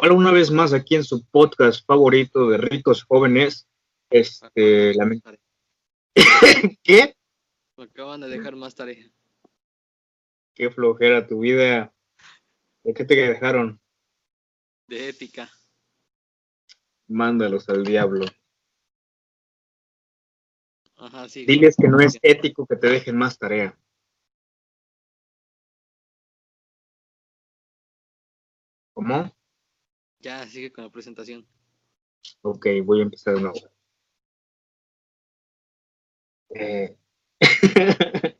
Hola una vez más aquí en su podcast favorito de ricos jóvenes. Este, lamentable. ¿Qué? Me acaban de dejar más tarea. Qué flojera tu vida. ¿De qué te dejaron? De ética. Mándalos al diablo. Ajá, sí. Diles que no es ético que te dejen más tarea. ¿Cómo? Ya, sigue con la presentación. Ok, voy a empezar de nuevo. Eh,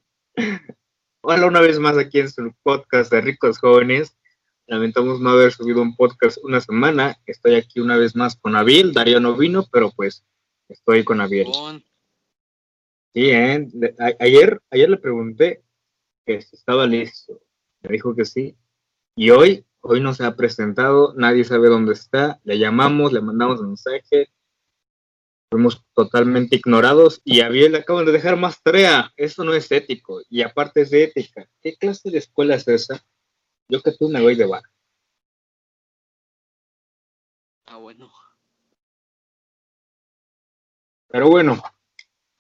Hola una vez más aquí en su podcast de ricos jóvenes. Lamentamos no haber subido un podcast una semana. Estoy aquí una vez más con Abiel. Darío no vino, pero pues estoy con Abiel. Con- Sí, ¿eh? Ayer, ayer le pregunté que si estaba listo. Me dijo que sí. Y hoy, hoy no se ha presentado, nadie sabe dónde está. Le llamamos, le mandamos mensaje. Fuimos totalmente ignorados y a Biel le acaban de dejar más tarea. Eso no es ético. Y aparte es de ética. ¿Qué clase de escuela es esa? Yo que tú me voy de bar. Ah, bueno. Pero bueno,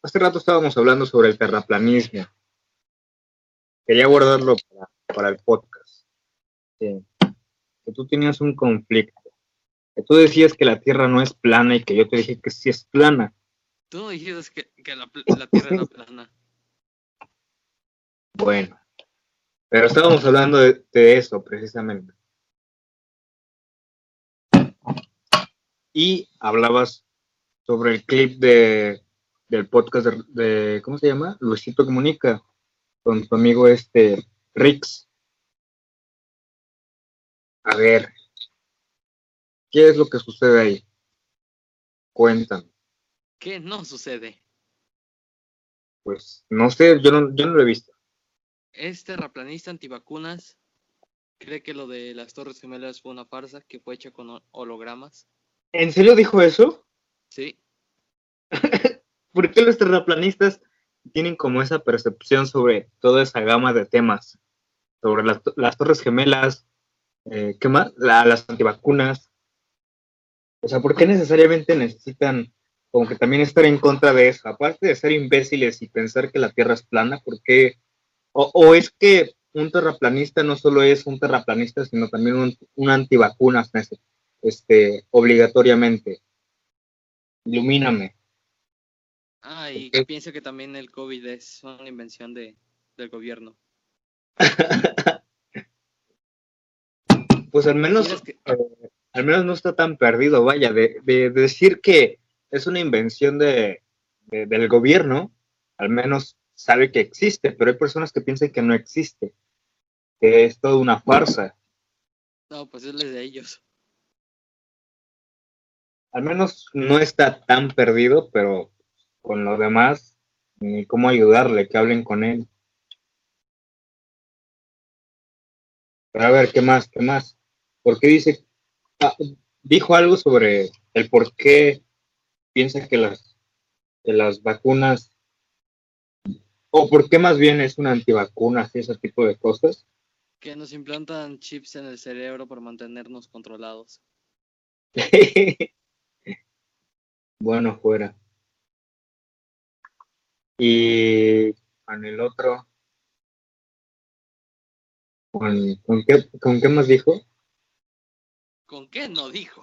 hace rato estábamos hablando sobre el terraplanismo. Quería guardarlo para, para el podcast. Sí. Que tú tenías un conflicto. Que tú decías que la Tierra no es plana y que yo te dije que sí es plana. Tú no dijiste que, que la, Tierra era plana. Bueno, pero estábamos hablando de, de eso precisamente. Y hablabas sobre el clip de, del podcast de, de- ¿cómo se llama? Luisito Comunica, con tu amigo este, Rix. A ver, ¿qué es lo que sucede ahí? Cuéntame. ¿Qué no sucede? Pues no sé, yo no, yo no lo he visto. Es terraplanista antivacunas. Cree que lo de las Torres Gemelas fue una farsa que fue hecha con ho- hologramas. ¿En serio dijo eso? Sí. ¿Por qué los terraplanistas tienen como esa percepción sobre toda esa gama de temas? Sobre las, las torres gemelas, eh, ¿qué más? La- las antivacunas. O sea, ¿por qué necesariamente necesitan como que también estar en contra de eso? Aparte de ser imbéciles y pensar que la Tierra es plana, ¿por qué? O, o es que un terraplanista no solo es un terraplanista, sino también un, un antivacunas, este, obligatoriamente. Ilumíname. Ah, y Ok. pienso que también el COVID es una invención de, del gobierno. Pues al menos, ¿Quieres que- eh, al menos no está tan perdido, vaya, de, de decir que es una invención de, de- del gobierno, al menos sabe que existe, pero hay personas que piensan que no existe, que es toda una farsa. No, pues es de ellos. Al menos no está tan perdido, pero con lo demás, ni cómo ayudarle, que hablen con él. Pero a ver, ¿qué más? ¿Qué más? ¿Por qué dice? ah, dijo algo sobre el por qué piensa que las, que las vacunas, o por qué más bien es una antivacuna y ese tipo de cosas. Que nos implantan chips en el cerebro para mantenernos controlados. bueno, fuera. Y con el otro, ¿con, con qué, ¿con qué más dijo? ¿Con qué no dijo?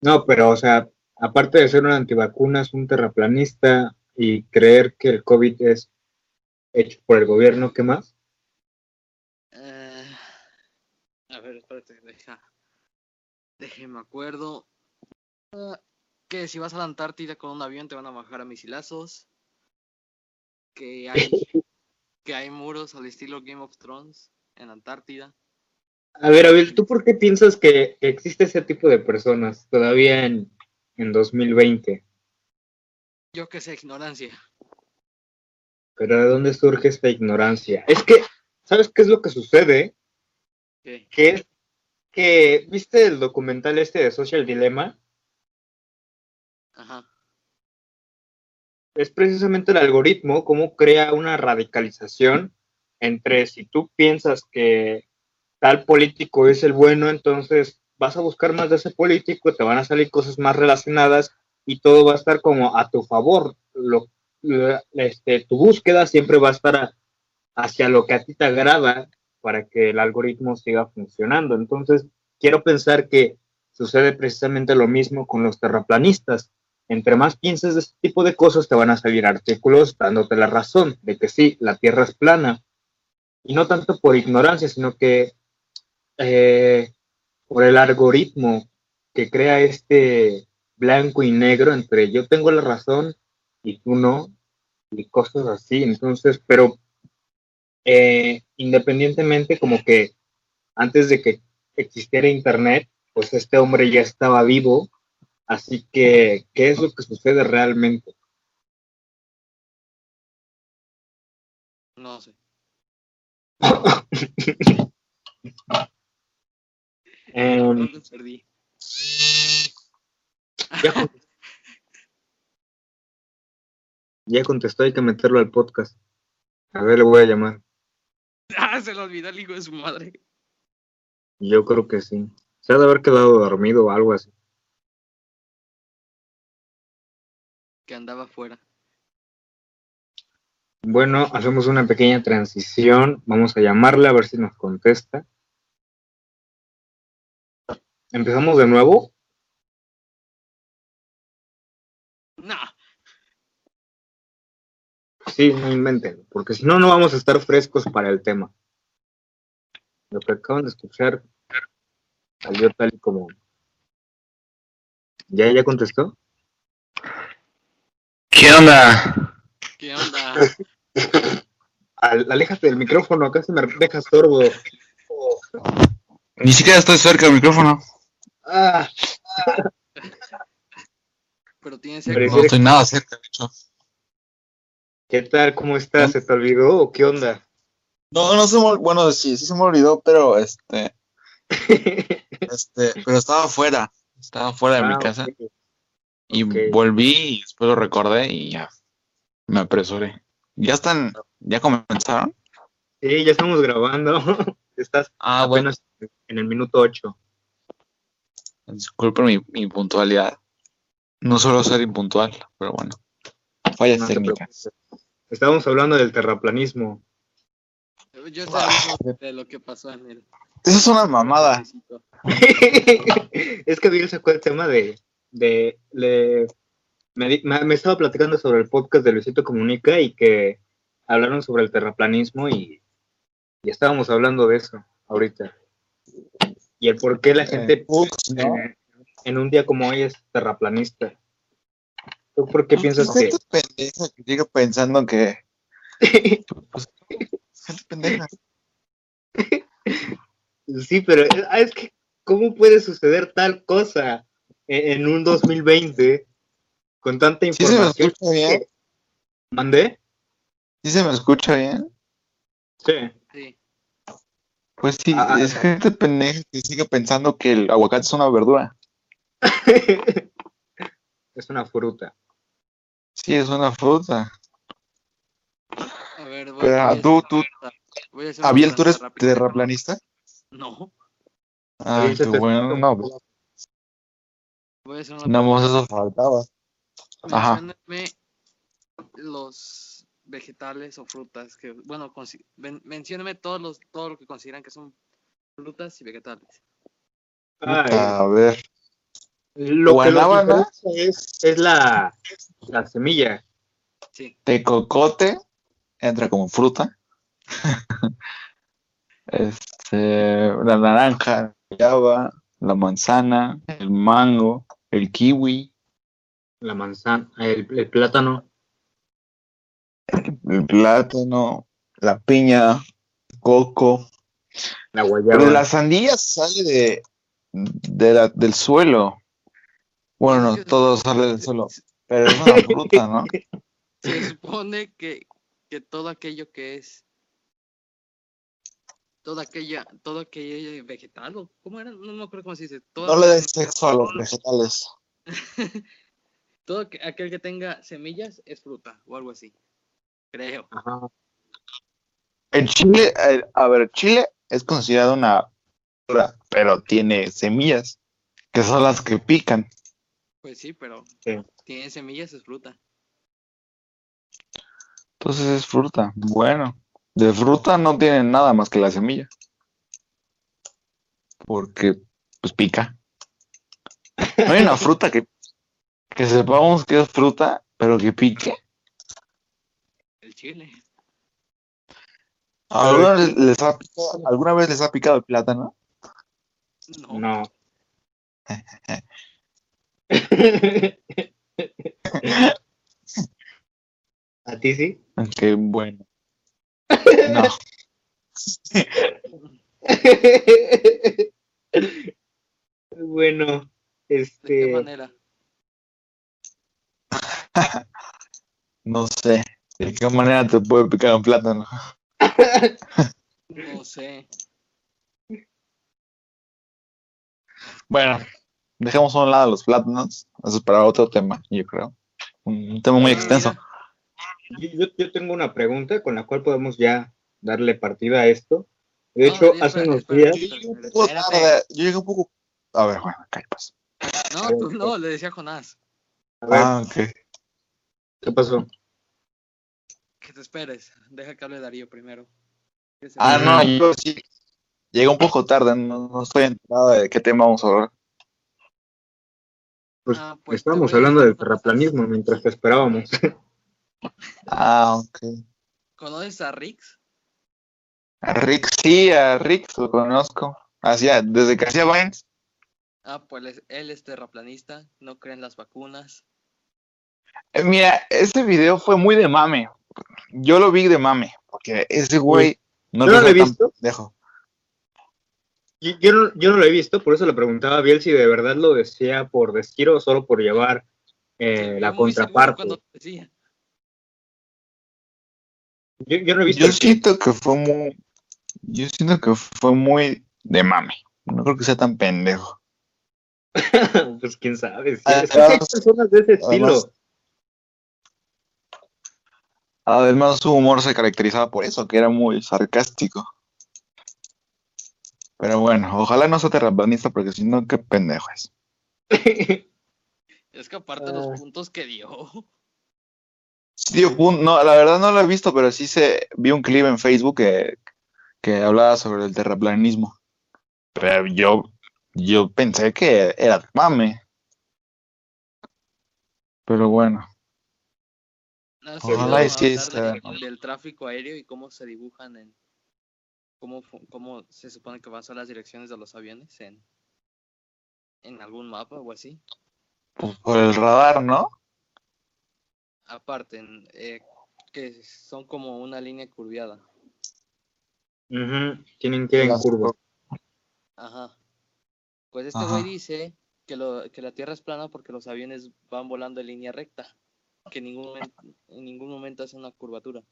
No, pero, o sea, aparte de ser un antivacuna, es un terraplanista y creer que el COVID es hecho por el gobierno, ¿qué más? Eh, a ver, espérate, deja. Déjeme acuerdo. Ah, que si vas a la Antártida con un avión te van a bajar a misilazos. Que hay, que hay muros al estilo Game of Thrones en Antártida. A ver, Abel, ¿tú por qué piensas que existe ese tipo de personas todavía en, en 2020? Yo que sé, ignorancia. Pero ¿de dónde surge esta ignorancia? Es que, ¿sabes qué es lo que sucede? ¿Qué? Que es que, ¿viste el documental este de Social Dilemma? Ajá. es precisamente el algoritmo cómo crea una radicalización entre si tú piensas que tal político es el bueno, entonces vas a buscar más de ese político, te van a salir cosas más relacionadas y todo va a estar como a tu favor. Lo, este, tu búsqueda siempre va a estar hacia lo que a ti te agrada para que el algoritmo siga funcionando. Entonces, quiero pensar que sucede precisamente lo mismo con los terraplanistas. Entre más pienses de este tipo de cosas, te van a salir artículos dándote la razón de que sí, la Tierra es plana. Y no tanto por ignorancia, sino que eh, por el algoritmo que crea este blanco y negro entre yo tengo la razón y tú no, y cosas así. Entonces, pero eh, independientemente como que antes de que existiera Internet, pues este hombre ya estaba vivo, así que, ¿qué es lo que sucede realmente? No sé. Em, ya, contestó. ya contestó, hay que meterlo al podcast. A ver, le voy a llamar. Ah, se lo olvidó el hijo de su madre. Yo creo que sí. Se ha de haber quedado dormido o algo así. Que andaba afuera. Bueno, hacemos una pequeña transición. Vamos a llamarle a ver si nos contesta. ¿Empezamos de nuevo? No. Sí, no inventen, porque si no, no vamos a estar frescos para el tema. Lo que acaban de escuchar salió tal y como. ¿Ya, ya contestó? ¿Qué onda? ¿Qué onda? Al- aléjate del micrófono, acá se me deja sordo. Ni siquiera estoy cerca del micrófono. Ah, Pero tiene Hombre, seco. No estoy nada cerca, de hecho. ¿Qué tal? ¿Cómo estás? ¿Se te olvidó o qué onda? No, no se me, bueno, sí, sí se me olvidó, pero este, este, pero estaba fuera, estaba fuera de mi Ah, casa y volví y después lo recordé y ya me apresuré. ¿Ya están, ya comenzaron? Sí, ya estamos grabando. Estás Ah, bueno, apenas en el minuto 8. Disculpen mi, mi puntualidad. No suelo ser impuntual, pero bueno, fallas No técnicas. Estábamos hablando del terraplanismo. Yo estaba hablando de lo que pasó en el. Esa es una mamada. es que Bill sacó el tema de, de me- me estaba platicando sobre el podcast de Luisito Comunica y que hablaron sobre el terraplanismo y, y estábamos hablando de eso ahorita. Y el por qué la gente ¿no? en, en un día como hoy es terraplanista. ¿Tú por qué piensas que...? Gente pendeja que sigue pensando que. pues, pendeja. Sí, pero ah, es que, ¿cómo puede suceder tal cosa en, en un 2020 con tanta ¿Sí se me información? escucha bien? ¿Mandé? ¿Sí se me escucha bien? Sí. Pues sí, Ah, ah. es gente pendeja que sigue pensando que el aguacate es una verdura. es una fruta. Sí, es una fruta. A ver, voy, Pero, a hacer tú- tú- pregunta. Voy a hacer una Abiel, ¿tú eres terraplanista? No. Ah, qué te bueno, no, pues. Voy a hacer una nada más eso faltaba. Ajá. Los vegetales o frutas que, bueno, consi- ven- menciónenme todos los, todo lo que consideran que son frutas y vegetales. Ay, A ver, lo que guanábana. diferencia es, es la, la semilla. Sí. tecocote entra como fruta. este, la naranja, la manzana, el mango, el kiwi, La manzana, el, el plátano. El plátano, la piña, el coco. La guayaba. Pero la sandía sale de, de la- del suelo. Bueno, no, todo sale del suelo, pero es una fruta, ¿no? Se supone que, que todo aquello que es toda aquella, todo aquello vegetal, o ¿cómo era? No me acuerdo cómo se dice. Todo, No le des sexo a los vegetales. todo aqu- aquel que tenga semillas es fruta o algo así. Creo. Ajá. En Chile, eh, a ver, Chile es considerado una fruta, pero tiene semillas. que son las que pican. Pues sí, pero Sí. tiene semillas, es fruta. Entonces es fruta. Bueno, de fruta no tienen nada más que la semilla. Porque, pues pica. No hay una fruta que, que sepamos que es fruta, pero que pique. Chile. ¿Alguna vez les ha picado, ¿alguna vez les ha picado el plátano? No. No. ¿A ti sí? Qué bueno. No. bueno, ¿De qué este, manera? No sé. ¿De qué manera te puede picar un plátano? No sé. Bueno, dejemos a un lado los plátanos. Eso es para otro tema, yo creo. Un, tema muy extenso. yo, yo tengo una pregunta con la cual podemos ya darle partida a esto. De hecho, hace unos días, Yo llegué un poco tarde. Yo llegué un poco. A ver, bueno, calla, pues. No, tú no, le decía Jonás. a ver, Ah, ok. ¿qué pasó? Que te esperes. Deja que hable Darío primero. Ah, no, yo sí. Llegué un poco tarde, no, no estoy enterado de qué tema vamos a hablar. Pues, Ah, pues, estábamos hablando del terraplanismo mientras te esperábamos. Ah, ok. ¿Conoces a Rix? A Rick, sí, a Rick lo conozco. Hacía, desde que hacía Vines. Ah, pues él es- él es terraplanista, no cree en las vacunas. Eh, Mira, ese video fue muy de mame. Yo lo vi de mame, porque ese güey no Yo no lo he visto. pendejo. Yo, yo no, yo no lo he visto, por eso le preguntaba a Biel si de verdad lo decía por decir o solo por llevar eh, la contraparte. decía. Yo, yo no he visto Yo siento que fue muy. Yo siento que fue muy de mame. No creo que sea tan pendejo. pues quién sabe. sí. Ah, Es que hay además- personas de ese estilo. Además- su humor se caracterizaba por eso, que era muy sarcástico. Pero bueno, ojalá no sea terraplanista, porque si no, qué pendejo es. Es que aparte Ah. los puntos que dio. Sí, dio no, la verdad no lo he visto, pero sí se vi un clip en Facebook que, que hablaba sobre el terraplanismo. Pero yo, yo pensé que era mame. Pero bueno, No, Ojalá y sí de- del tráfico aéreo y cómo se dibujan en cómo, cómo se supone que van a ser las direcciones de los aviones en en algún mapa o así. pues por el radar, ¿no? Aparte, en, eh, que son como una línea curviada. Ujú, Tienen que ir en curva. Ajá. Pues este Ajá. güey dice que, lo, que la Tierra es plana porque los aviones van volando en línea recta, que en ningún momento, en ningún momento hace una curvatura.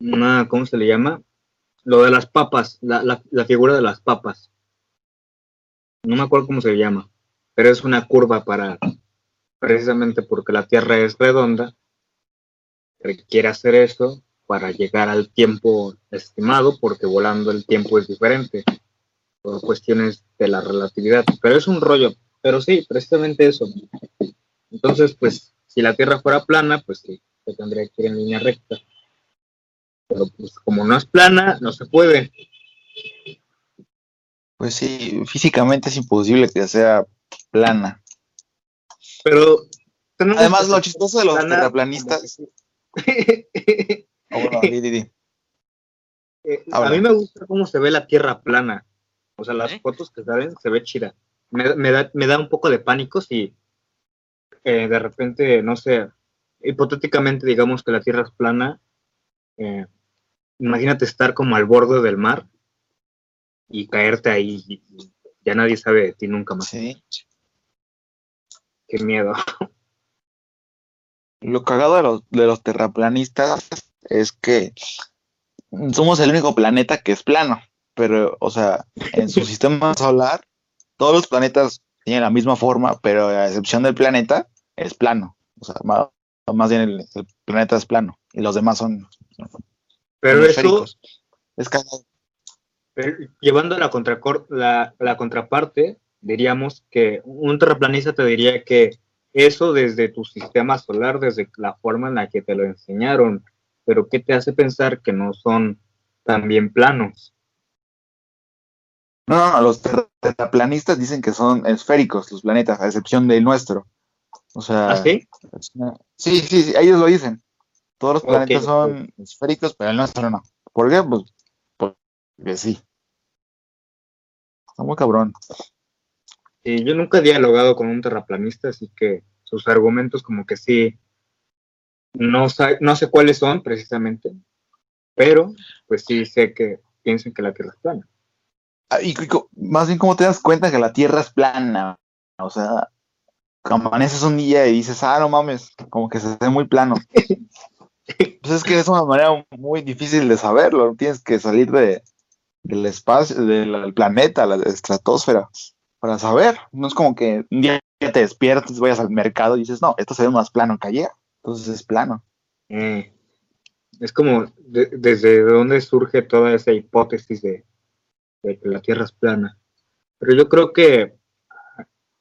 Una, ¿cómo se le llama? Lo de las papas, la, la, la figura de las papas. No me acuerdo cómo se llama, pero es una curva para, precisamente porque la Tierra es redonda, requiere hacer eso para llegar al tiempo estimado, porque volando el tiempo es diferente, por cuestiones de la relatividad. Pero es un rollo, pero sí, precisamente eso. Entonces, pues, si la Tierra fuera plana, pues sí, se tendría que ir en línea recta. Pero pues como no es plana, no se puede. Pues sí, físicamente es imposible que sea plana. Pero Además, lo chistoso de los plana terraplanistas. Ah, bueno, di, di, di. Eh, a mí me gusta cómo se ve la Tierra plana. O sea, las ¿Eh? fotos que salen se ve chida. Me, me da, me da un poco de pánico si eh, de repente, no sé, hipotéticamente digamos que la Tierra es plana. eh, imagínate estar como al borde del mar y caerte ahí. y ya nadie sabe de ti nunca más. Sí. Qué miedo. Lo cagado de los, de los terraplanistas es que somos el único planeta que es plano. Pero, o sea, en su sistema solar, todos los planetas tienen la misma forma, pero a excepción del planeta, es plano. O sea, más, más bien el, el planeta es plano y los demás son, Pero son eso, esféricos. Es cagado. Pero llevando la, contracor- la, la contraparte, diríamos que un terraplanista te diría que eso desde tu sistema solar, desde la forma en la que te lo enseñaron, pero ¿qué te hace pensar que no son también planos? No, no, los terraplanistas dicen que son esféricos los planetas, a excepción del nuestro. O sea, ¿Ah, sí? sí, sí, sí, ellos lo dicen. Todos los planetas son esféricos, pero el nuestro no. ¿Por qué? Pues porque sí. Está muy cabrón. Y yo nunca he dialogado con un terraplanista, así que sus argumentos como que sí, no, sa- no sé cuáles son precisamente, pero pues sí sé que piensan que la Tierra es plana. Ah, Y, y más bien, ¿cómo te das cuenta que la Tierra es plana? O sea, amaneces un día y dices, ah, no mames, como que se ve muy plano. Pues es que es una manera muy difícil de saberlo. Tienes que salir de, del espacio, del planeta, la estratosfera, para saber. No es como que un día te despiertes, vayas al mercado y dices, no, esto se ve más plano que ayer. Entonces es plano. Eh, es como de- desde dónde surge toda esa hipótesis de, de que la Tierra es plana. Pero yo creo que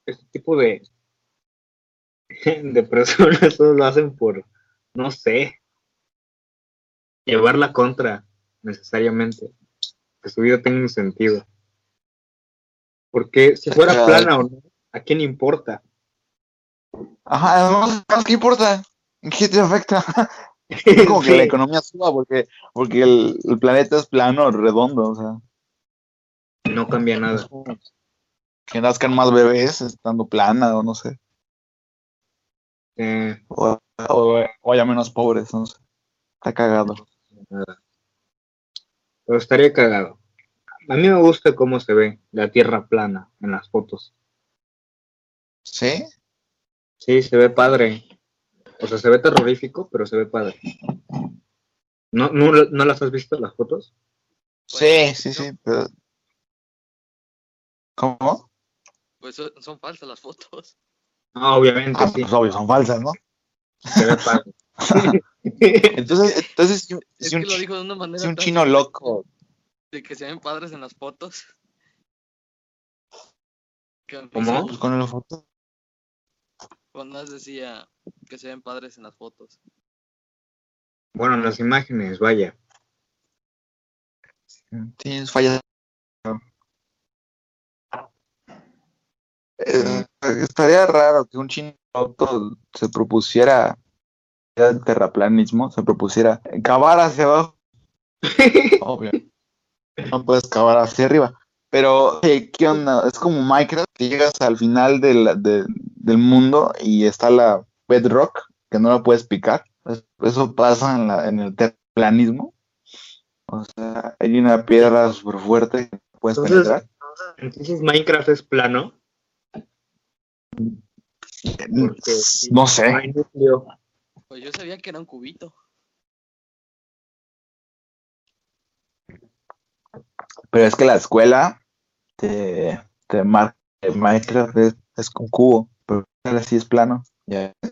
este tipo de, de personas solo lo hacen por, no sé, llevar la contra necesariamente, que su vida tenga un sentido. Porque si fuera plana o no, ¿a quién importa? Ajá, además, ¿qué importa? ¿En qué te afecta? Es como que la economía suba porque, porque el, el planeta es plano, redondo, o sea. No cambia nada. Que nazcan más bebés estando plana o no sé. Eh, O, o, o haya menos pobres, no sé. Está cagado. Pero estaría cagado. A mí me gusta cómo se ve la Tierra plana en las fotos. ¿Sí? Sí, se ve padre. O sea, se ve terrorífico, pero se ve padre. ¿No, no, no las has visto las fotos? Sí, sí, sí. pero- ¿Cómo? Pues son falsas las fotos. Ah, obviamente, Ah, sí. pues obvio, son falsas, ¿no? Se ve padre. Entonces, entonces si, Es si un, que lo chi- dijo de una manera si un chino loco. de que se ven padres en las fotos. ¿Cómo? Pues con la foto. Cuando más decía que se ven padres en las fotos. Bueno, las imágenes, vaya. Tienes fallas. Eh, estaría raro que un chino se propusiera el terraplanismo, se propusiera cavar hacia abajo. Obvio. No puedes cavar hacia arriba. Pero, eh, ¿qué onda? Es como Minecraft, que llegas al final del, de- del mundo y está la bedrock, que no la puedes picar. Es- Eso pasa en, la, en el terraplanismo. O sea, hay una piedra súper fuerte que no puedes Entonces- penetrar. Entonces Minecraft es plano. Porque No sé. Pues yo sabía que era un cubito. Pero es que la escuela te, te marca Minecraft es, es con cubo, pero así es plano. Ya ves.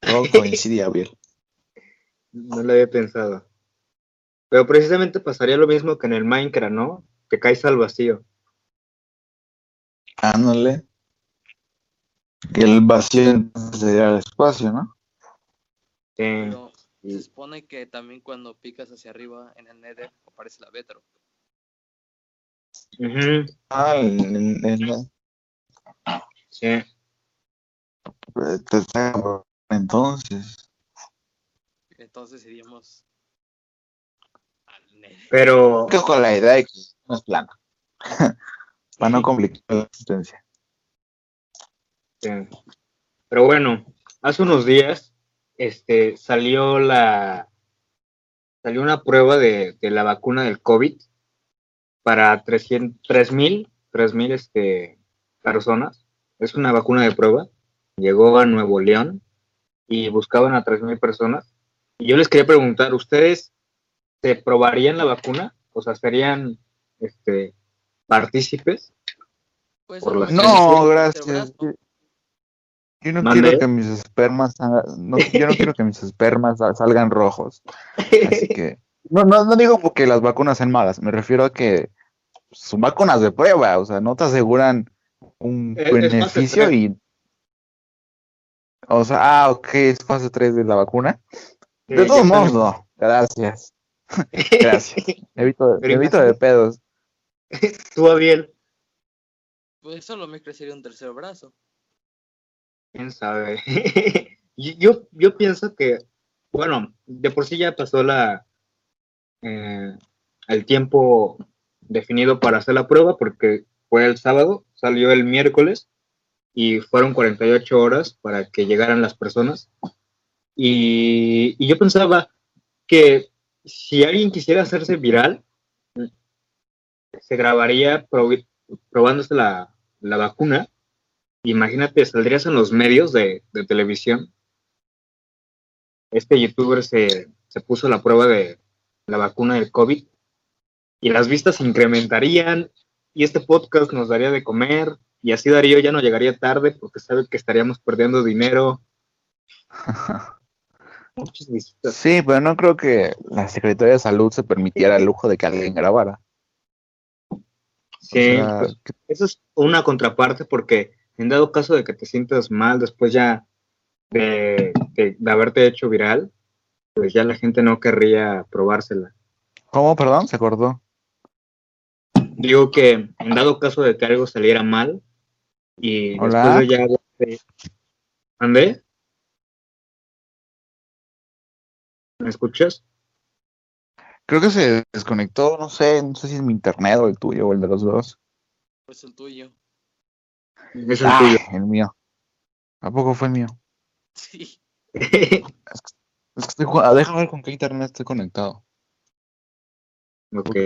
Todo coincide, Gabriel. No lo había pensado. Pero precisamente pasaría lo mismo que en el Minecraft, ¿no? Te caes al vacío. Ándale. Que el vacío sería el espacio, ¿no? Sí. Pero se supone que también cuando picas hacia arriba en el Nether aparece la Bedrock. Ujú, Ah, en- en- en- sí. entonces. Entonces iríamos al Nether. Pero Creo con la idea de que no es plano. Para no complicar la existencia. Sí. Pero bueno, hace unos días este, salió la salió una prueba de, de la vacuna del COVID para 300 3.000 3.000 este, personas. Es una vacuna de prueba. Llegó a Nuevo León y buscaban a 3.000 personas. Y yo les quería preguntar, ¿ustedes se probarían la vacuna? O sea, ¿serían este, partícipes? Pues, Por No, gracias. Yo, no quiero que mis espermas no, yo no quiero que mis espermas sal- salgan rojos. Así que no, no, no digo porque las vacunas sean malas, me refiero a que son vacunas de prueba, o sea, no te aseguran un Es- fase beneficio y... O sea, ah, ok, es fase 3 de la vacuna. Eh, De ya todos modos, no. Gracias. Gracias. Evito, evito de pedos. Tú, Abiel, Pues solo me crecería un tercer brazo. Quién sabe. yo, yo, pienso que, bueno, de por sí ya pasó la eh, el tiempo definido para hacer la prueba porque fue el sábado, salió el miércoles y fueron 48 horas para que llegaran las personas. Y, y yo pensaba que si alguien quisiera hacerse viral, se grabaría probándose la, la vacuna. Imagínate, saldrías en los medios de, de televisión. Este youtuber se, se puso la prueba de la vacuna del COVID y las vistas se incrementarían y este podcast nos daría de comer y así Darío ya no llegaría tarde porque sabe que estaríamos perdiendo dinero. Muchas visitas. Sí, pero no creo que la Secretaría de Salud se permitiera el lujo de que alguien grabara. Sí, O sea, pues, que- eso es una contraparte porque en dado caso de que te sientas mal después ya de, de- de haberte hecho viral, pues ya la gente no querría probársela. ¿Cómo, perdón? Se acordó. Digo que en dado caso de que algo saliera mal y Hola. después de ya... de- ¿Andé? ¿Me escuchas? Creo que se desconectó, no sé, no sé si es mi internet o el tuyo o el de los dos. Pues el tuyo. Es el Ah, tuyo. el mío. ¿A poco fue el mío? Sí. Es que estoy jugando. Déjame ver con qué internet estoy conectado. ok.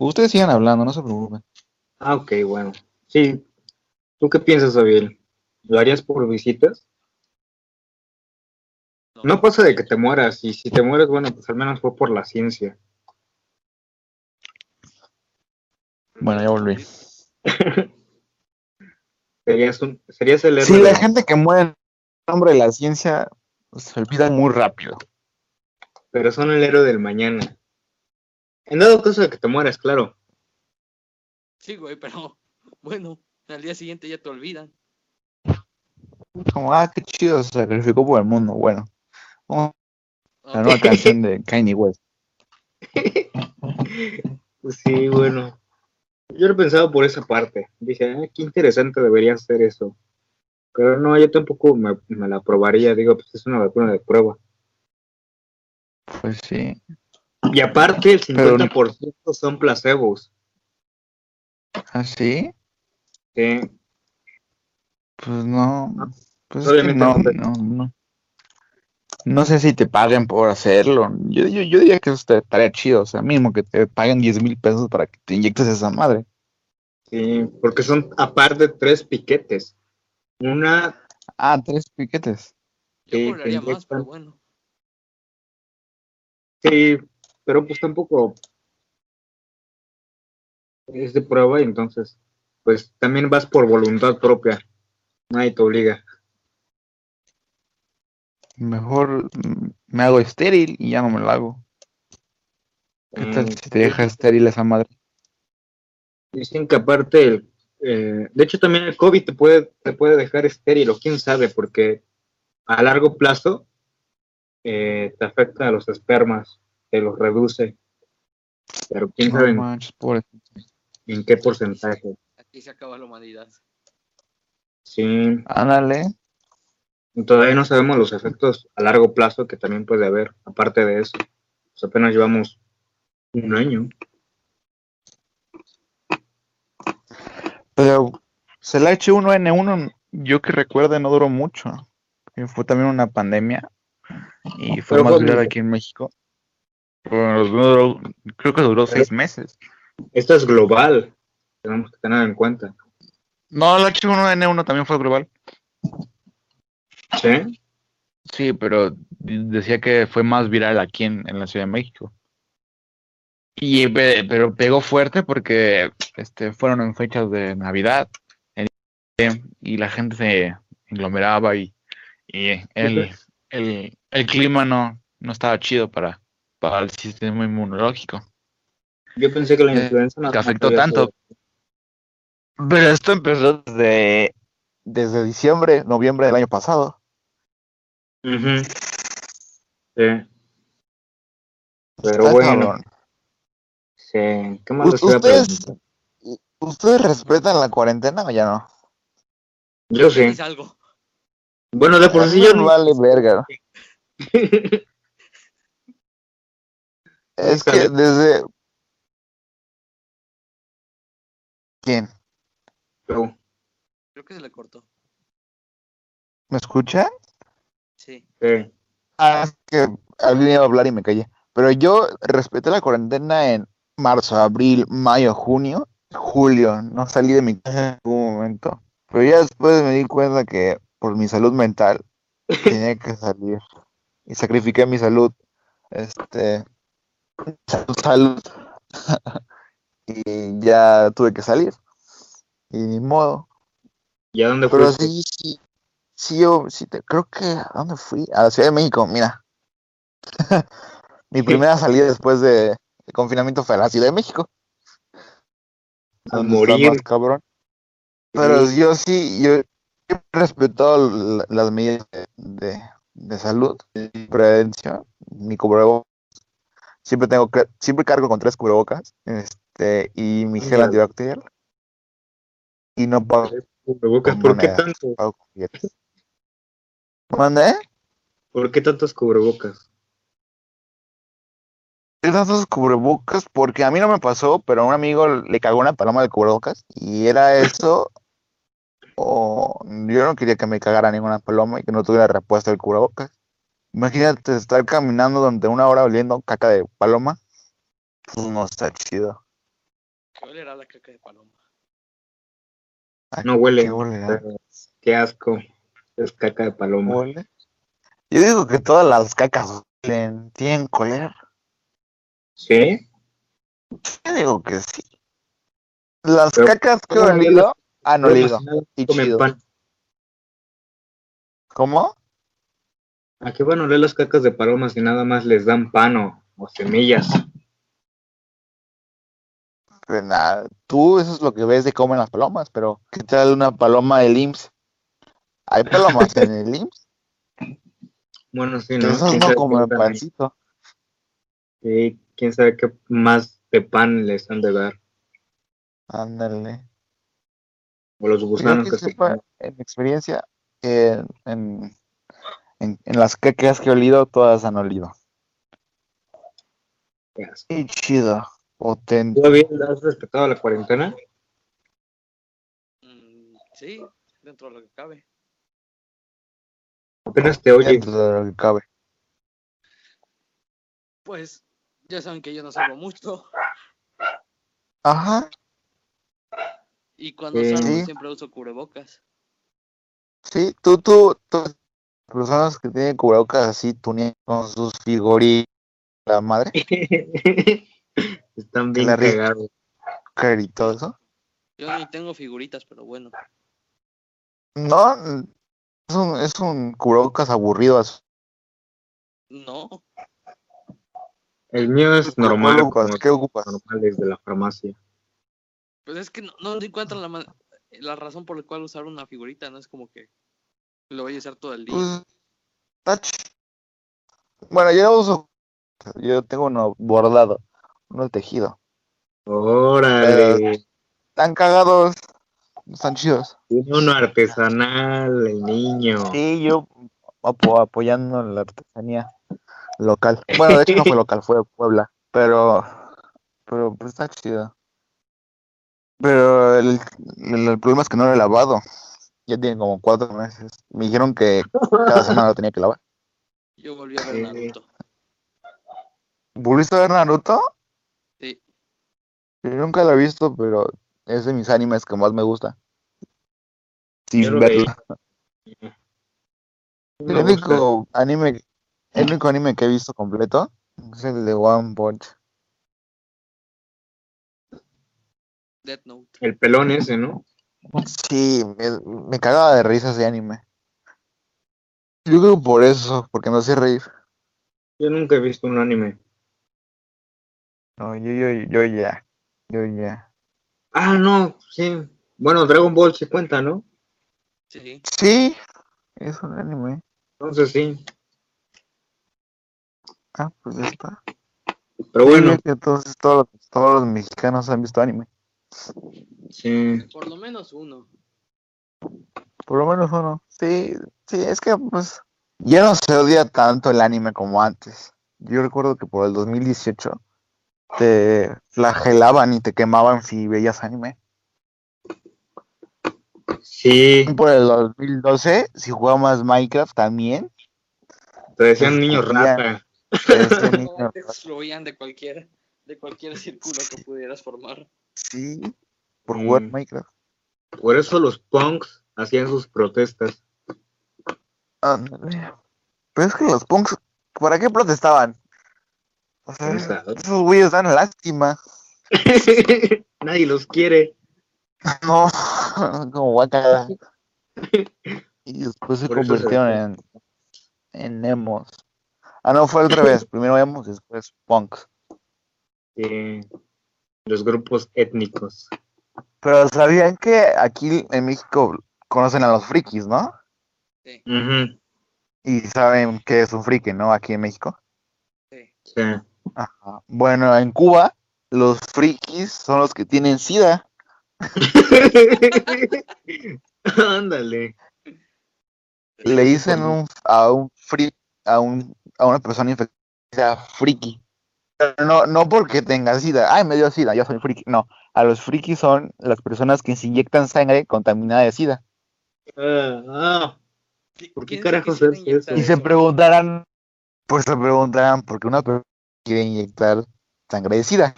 Ustedes sigan hablando, no se preocupen. Ah, ok, bueno. Sí. ¿Tú qué piensas, Abiel? ¿Lo harías por visitas? No pasa de que te mueras, y si te mueres, bueno, pues al menos fue por la ciencia. Bueno, ya volví. Serías, un, serías el héroe. Sí, la gente que muere en nombre de la ciencia se olvida muy rápido. pero son el héroe del mañana. En dado caso de que te mueras, claro. Sí, güey, pero bueno, al día siguiente ya te olvidan. Como, ah, qué chido, se sacrificó por el mundo. Bueno, vamos a la nueva canción de Kanye West. Pues sí, bueno. Yo lo he pensado por esa parte. Dije, ah, qué interesante debería ser eso. Pero no, yo tampoco me, me la probaría. Digo, pues es una vacuna de prueba. Pues sí. Y aparte, el Pero- 50% son placebos. ¿Ah, sí? Sí. Pues no. Pues Obviamente no, no te- no, no. Sé si te paguen por hacerlo. Yo, yo, yo diría que eso te- estaría chido. O sea, mínimo que te paguen 10 mil pesos para que te inyectes esa madre. Sí, porque son aparte tres piquetes. Una, Ah, tres piquetes. Yo Sí, más, pero bueno. sí, pero pues tampoco es de prueba y entonces, pues también vas por voluntad propia. Nadie te obliga. Mejor me hago estéril y ya no me lo hago. ¿Qué tal Mm, si te deja estéril esa madre? Dicen que aparte, el, eh, de hecho también el COVID te puede, te puede dejar estéril, o quién sabe, porque a largo plazo eh, te afecta a los espermas, te los reduce. Pero quién sabe No en qué porcentaje. Aquí se acaba la humanidad. Sí, Ándale. Todavía no sabemos los efectos a largo plazo que también puede haber, aparte de eso. Pues apenas llevamos un año. Pero pues, el H1N1, yo que recuerde, no duró mucho. Fue también una pandemia. Y fue Pero más viral aquí en México. Duró- creo que duró seis meses. Esto es global, tenemos que tener en cuenta. No, el H1N1 también fue global. ¿Sí? Sí, pero decía que fue más viral aquí en, en la Ciudad de México. Y pe- pero pegó fuerte porque este fueron en fechas de Navidad en- y la gente se englomeraba y, y el, el, el clima no, no estaba chido para, para el sistema inmunológico. Yo pensé que la Eh, influenza no que afectó tanto. Pero esto empezó desde, desde diciembre, noviembre del año pasado. Ujú. Sí. Pero Está bueno, cabrón. sí. ¿Qué más ¿Ustedes? ¿Ustedes respetan la cuarentena o ya no? Yo sí. Algo. Bueno, de por sí yo no. vale verga. Es que desde... ¿Quién? Pero, Creo que se le cortó. ¿Me escucha? Sí. Ah, es que alguien iba a hablar y me callé. Pero yo respeté la cuarentena en marzo, abril, mayo, junio, julio. No salí de mi casa en ningún momento. Pero ya después me di cuenta que por mi salud mental tenía que salir. Y sacrifiqué mi salud. Este. Salud, salud. y ya tuve que salir. Y ni modo. ¿Y a dónde Pero fuiste? sí, sí, sí, yo sí te, creo que, ¿a dónde fui? A la Ciudad de México, mira. Mi primera salida después de, de confinamiento fue a la Ciudad de México. A donde está morir. más cabrón. Pero Sí. yo sí, yo he respetado la- las medidas de, de, de salud y prevención. Mi cubrebocas. Siempre tengo, siempre cargo con tres cubrebocas. Este, y mi gel antibacterial. Y no pago, Cubrebocas, ¿por qué tanto? pago ¿Mande? ¿Por qué tantos cubrebocas? tantos cubrebocas porque a mí no me pasó, pero a un amigo le cagó una paloma de cubrebocas y era eso o yo no quería que me cagara ninguna paloma y que no tuviera respuesta del cubrebocas. Imagínate estar caminando durante una hora oliendo caca de paloma. Pues no está chido. ¿Qué olerá la caca de paloma? Ay, No huele. ¿Qué huele, eh? Qué asco. Es caca de paloma. Yo digo que todas las cacas huelen, tienen coler. ¿Sí? Yo digo que sí. Las Pero, cacas que he olido han olido. Y chido. pan. ¿Cómo? ¿A qué van a oler las cacas de palomas si nada más les dan pan o, o semillas? Pues nada, tú eso es lo que ves de comen las palomas, pero ¿qué tal una paloma del IMSS? ¿Hay palomas en el IMSS? Bueno, sí, ¿no? ¿Quién no qué dan ahí? pancito. Sí, quién sabe qué más de pan les han de dar. Ándale. O los gusanos que que se en mi experiencia, en, en, en, en las cacas que he olido, todas han olido. Y chido, potente. ¿Todavía has respetado la cuarentena? Mm, sí, dentro de lo que cabe. Apenas te oye. Dentro de lo que cabe. Pues ya saben que yo no salgo mucho. Ajá, Y cuando Sí. salgo Sí. siempre uso cubrebocas. sí, tú, tú, tú, personas que tienen cubrebocas así, tunean con sus figuritas, la madre, Están bien cagados. y todo eso. Yo ni tengo figuritas, pero bueno. No, es un, es un cubrebocas aburrido. así. No, El mío es ¿Cuál normal, ocupas? ¿Qué ocupas? normales de la farmacia. pues es que no, no encuentro la, la razón por la cual usar una figurita. No es como que lo voy a usar todo el día. Pues, Bueno, yo no uso. Yo tengo uno bordado, uno tejido. Órale. Están cagados, están chidos. Uno artesanal, el niño. Sí, yo apo- apoyando la artesanía local. Bueno, de hecho no fue local, fue Puebla. Pero, pero pues está chido. Pero el, el- el problema es que no lo he lavado. Ya tiene como cuatro meses. Me dijeron que cada semana lo tenía que lavar. Yo volví a ver. Naruto. ¿Volviste a ver Naruto? Sí. Yo nunca lo he visto, pero es de mis animes que más me gusta. Sin. No El gusta. único anime, el único anime que he visto completo es el de One Punch. Death Note. El pelón ese, ¿no? Sí, me, me cagaba de risa ese anime. Yo creo por eso, porque me hace reír. Yo nunca he visto un anime. No, yo, yo, yo ya. Yo ya. Ah, no, sí. Bueno, Dragon Ball se cuenta, ¿no? Sí. Sí, es un anime. Entonces sí. Ah, pues ya está. Pero bueno, Sí, entonces todos, los- todos los mexicanos han visto anime. sí. Por lo menos uno. Por lo menos uno. Sí, sí, es que pues ya no se odia tanto el anime como antes. Yo recuerdo que por el 2018 te flagelaban y te quemaban si veías anime. Sí, Por el 2012, si jugabas Minecraft también, te decían Pues, niño ya. rata. niño- Te excluían de cualquier, de cualquier círculo que pudieras formar. sí, por jugar Mm. Minecraft. Por eso los punks hacían sus protestas. Ándale. Pero es que los punks, ¿para qué protestaban? Esos güeyes dan lástima. Nadie los quiere. No, como guacala. Y después se Por eso se convirtieron en, en emos. Ah, no, fue al revés. Primero emos, después punks. Sí, los grupos étnicos. Pero sabían que aquí en México conocen a los frikis, ¿no? Sí, Y saben que es un friki, ¿no? Aquí en México. sí. sí. Ajá. Bueno, en Cuba, los frikis son los que tienen sida. Ándale. Le dicen un, a un friki, a un, a una persona infectada friki. Pero no, no porque tenga sida. Ay, me dio sida, yo soy friki. No, a los frikis son las personas que se inyectan sangre contaminada de sida. Ah, ah. ¿Por qué ¿Quién se carajos es eso? Y se preguntarán, pues se preguntarán por qué una persona quiere inyectar sangre de sida.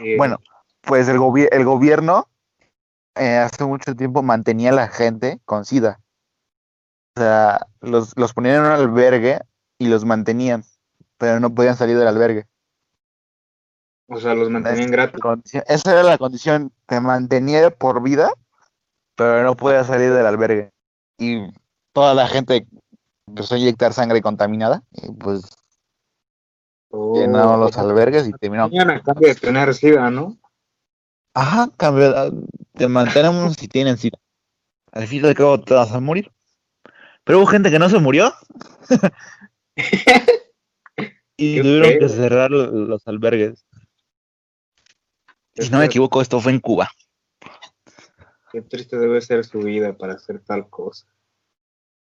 Eh, Bueno, pues el, gobi- el gobierno eh, hace mucho tiempo mantenía a la gente con SIDA. O sea, los, los ponían en un albergue y los mantenían, pero no podían salir del albergue. o sea, los mantenían gratis. Esa era la condición, te mantenía por vida, pero no podías salir del albergue. Y toda la gente empezó a inyectar sangre contaminada, y pues Oh, llenaron los albergues y terminaron. Tenían a cambio de tener SIDA, ¿no? Ajá, cambio, ah, te mantenemos si tienen SIDA. Al fin y al cabo te vas a morir. Pero hubo gente que no se murió. y tuvieron feo. que cerrar lo- los albergues. Qué Si no me equivoco, esto fue en Cuba. Qué triste debe ser su vida para hacer tal cosa.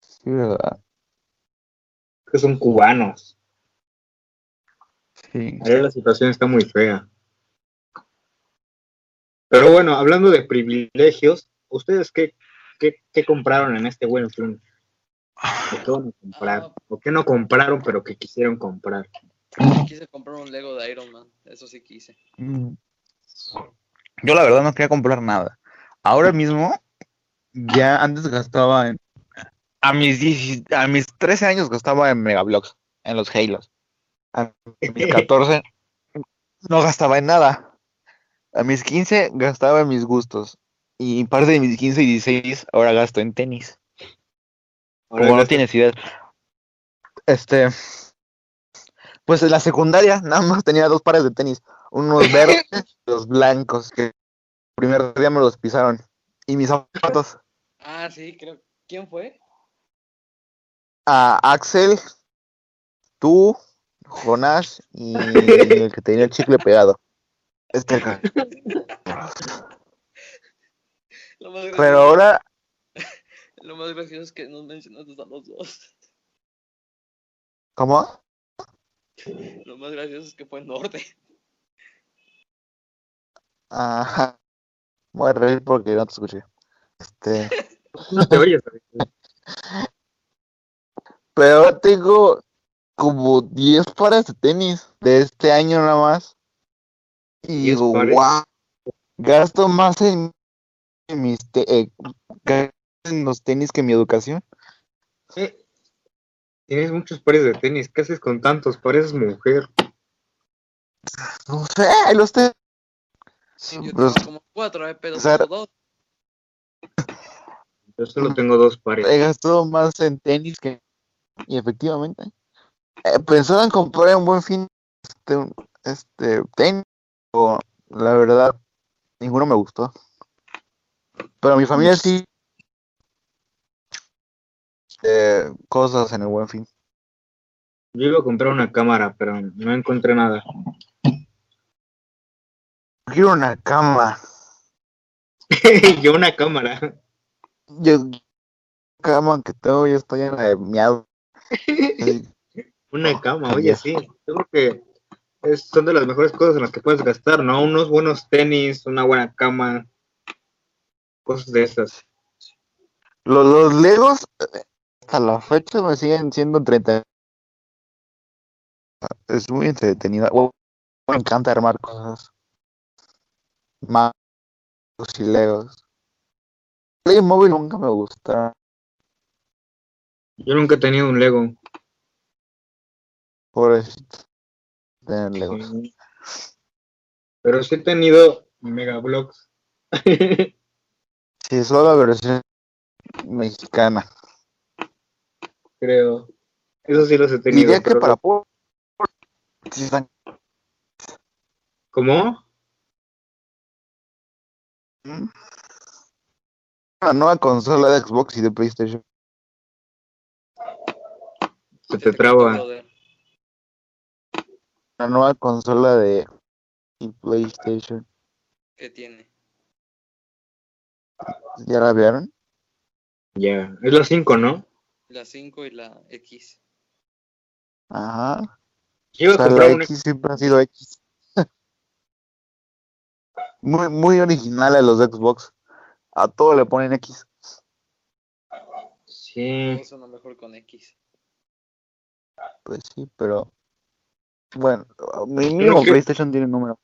Sí, ¿verdad? Que son cubanos. Sí. La situación está muy fea. Pero bueno, hablando de privilegios, ¿ustedes qué, qué, qué compraron en este buen fin? ¿O qué van a comprar? ¿O qué no compraron pero que quisieron comprar? Quise comprar un Lego de Iron Man. Eso sí quise. Mm. Yo la verdad no quería comprar nada. Ahora mismo, ya antes gastaba en... A mis, 10 a mis 13 años gastaba en Megablocks, en los Halos. A mis 14 no gastaba en nada. A mis 15 gastaba en mis gustos. Y parte de mis 15 y 16 ahora gasto en tenis. Ahora Como no tienes idea. Este. Pues en la secundaria nada más tenía dos pares de tenis. Unos verdes y los blancos. Que el primer día me los pisaron. Y mis zapatos. Ah, sí, creo. ¿Quién fue? A Axel, tú, Jonás y el que tenía el chicle pegado. Este Pero ahora, lo más gracioso es que nos mencionaste a los dos. ¿cómo? Lo más gracioso es que fue Norte. Ajá. Voy a reír porque no te escuché. Este. No te oyes. Pero ahora tengo como 10 pares de tenis de este año nada más. Y 10 digo, pares. wow, gasto más en, en mis te- eh, gasto en los tenis que en mi educación. Eh, Tienes muchos pares de tenis. ¿Qué haces con tantos? Pareces mujer. No sé, los tengo. Sí, Yo tengo como cuatro, eh, pero o sea, dos. Yo solo tengo dos pares. he gastado más en tenis que. Y efectivamente. Eh, pensaba en comprar un buen fin este, este, la verdad, ninguno me gustó. Pero mi familia sí. eh, cosas en el buen fin. Yo iba a comprar una cámara, pero no encontré nada. Quiero una cama. Yo una cámara. Yo, cama que tengo ya está llena de miado. Una cama, oye, sí. Yo creo que es- son de las mejores cosas en las que puedes gastar, ¿no? Unos buenos tenis, una buena cama, cosas de esas. Los, los Legos, hasta la fecha me siguen siendo 30. Es muy entretenida. Bueno, me encanta armar cosas. Más y Legos. Playmobil nunca me gusta. Yo nunca he tenido un Lego. Pobrecito. Sí. Pero sí he tenido Megablocks. Sí, solo la versión mexicana. Creo. Eso sí los he tenido. Diría que para ¿Cómo? una nueva consola de Xbox y de PlayStation. Se te traba. Una nueva consola de y PlayStation. ¿Qué tiene? ¿Ya la vieron? Ya. Es la 5, ¿no? La 5 y la X. Ajá. Yo O a sea, la una. X siempre ha sido X. muy, muy original a los de Xbox. A todo le ponen X. Sí. Todo suena mejor con X. Pues sí, pero. Bueno, mi mínimo creo- PlayStation tiene número.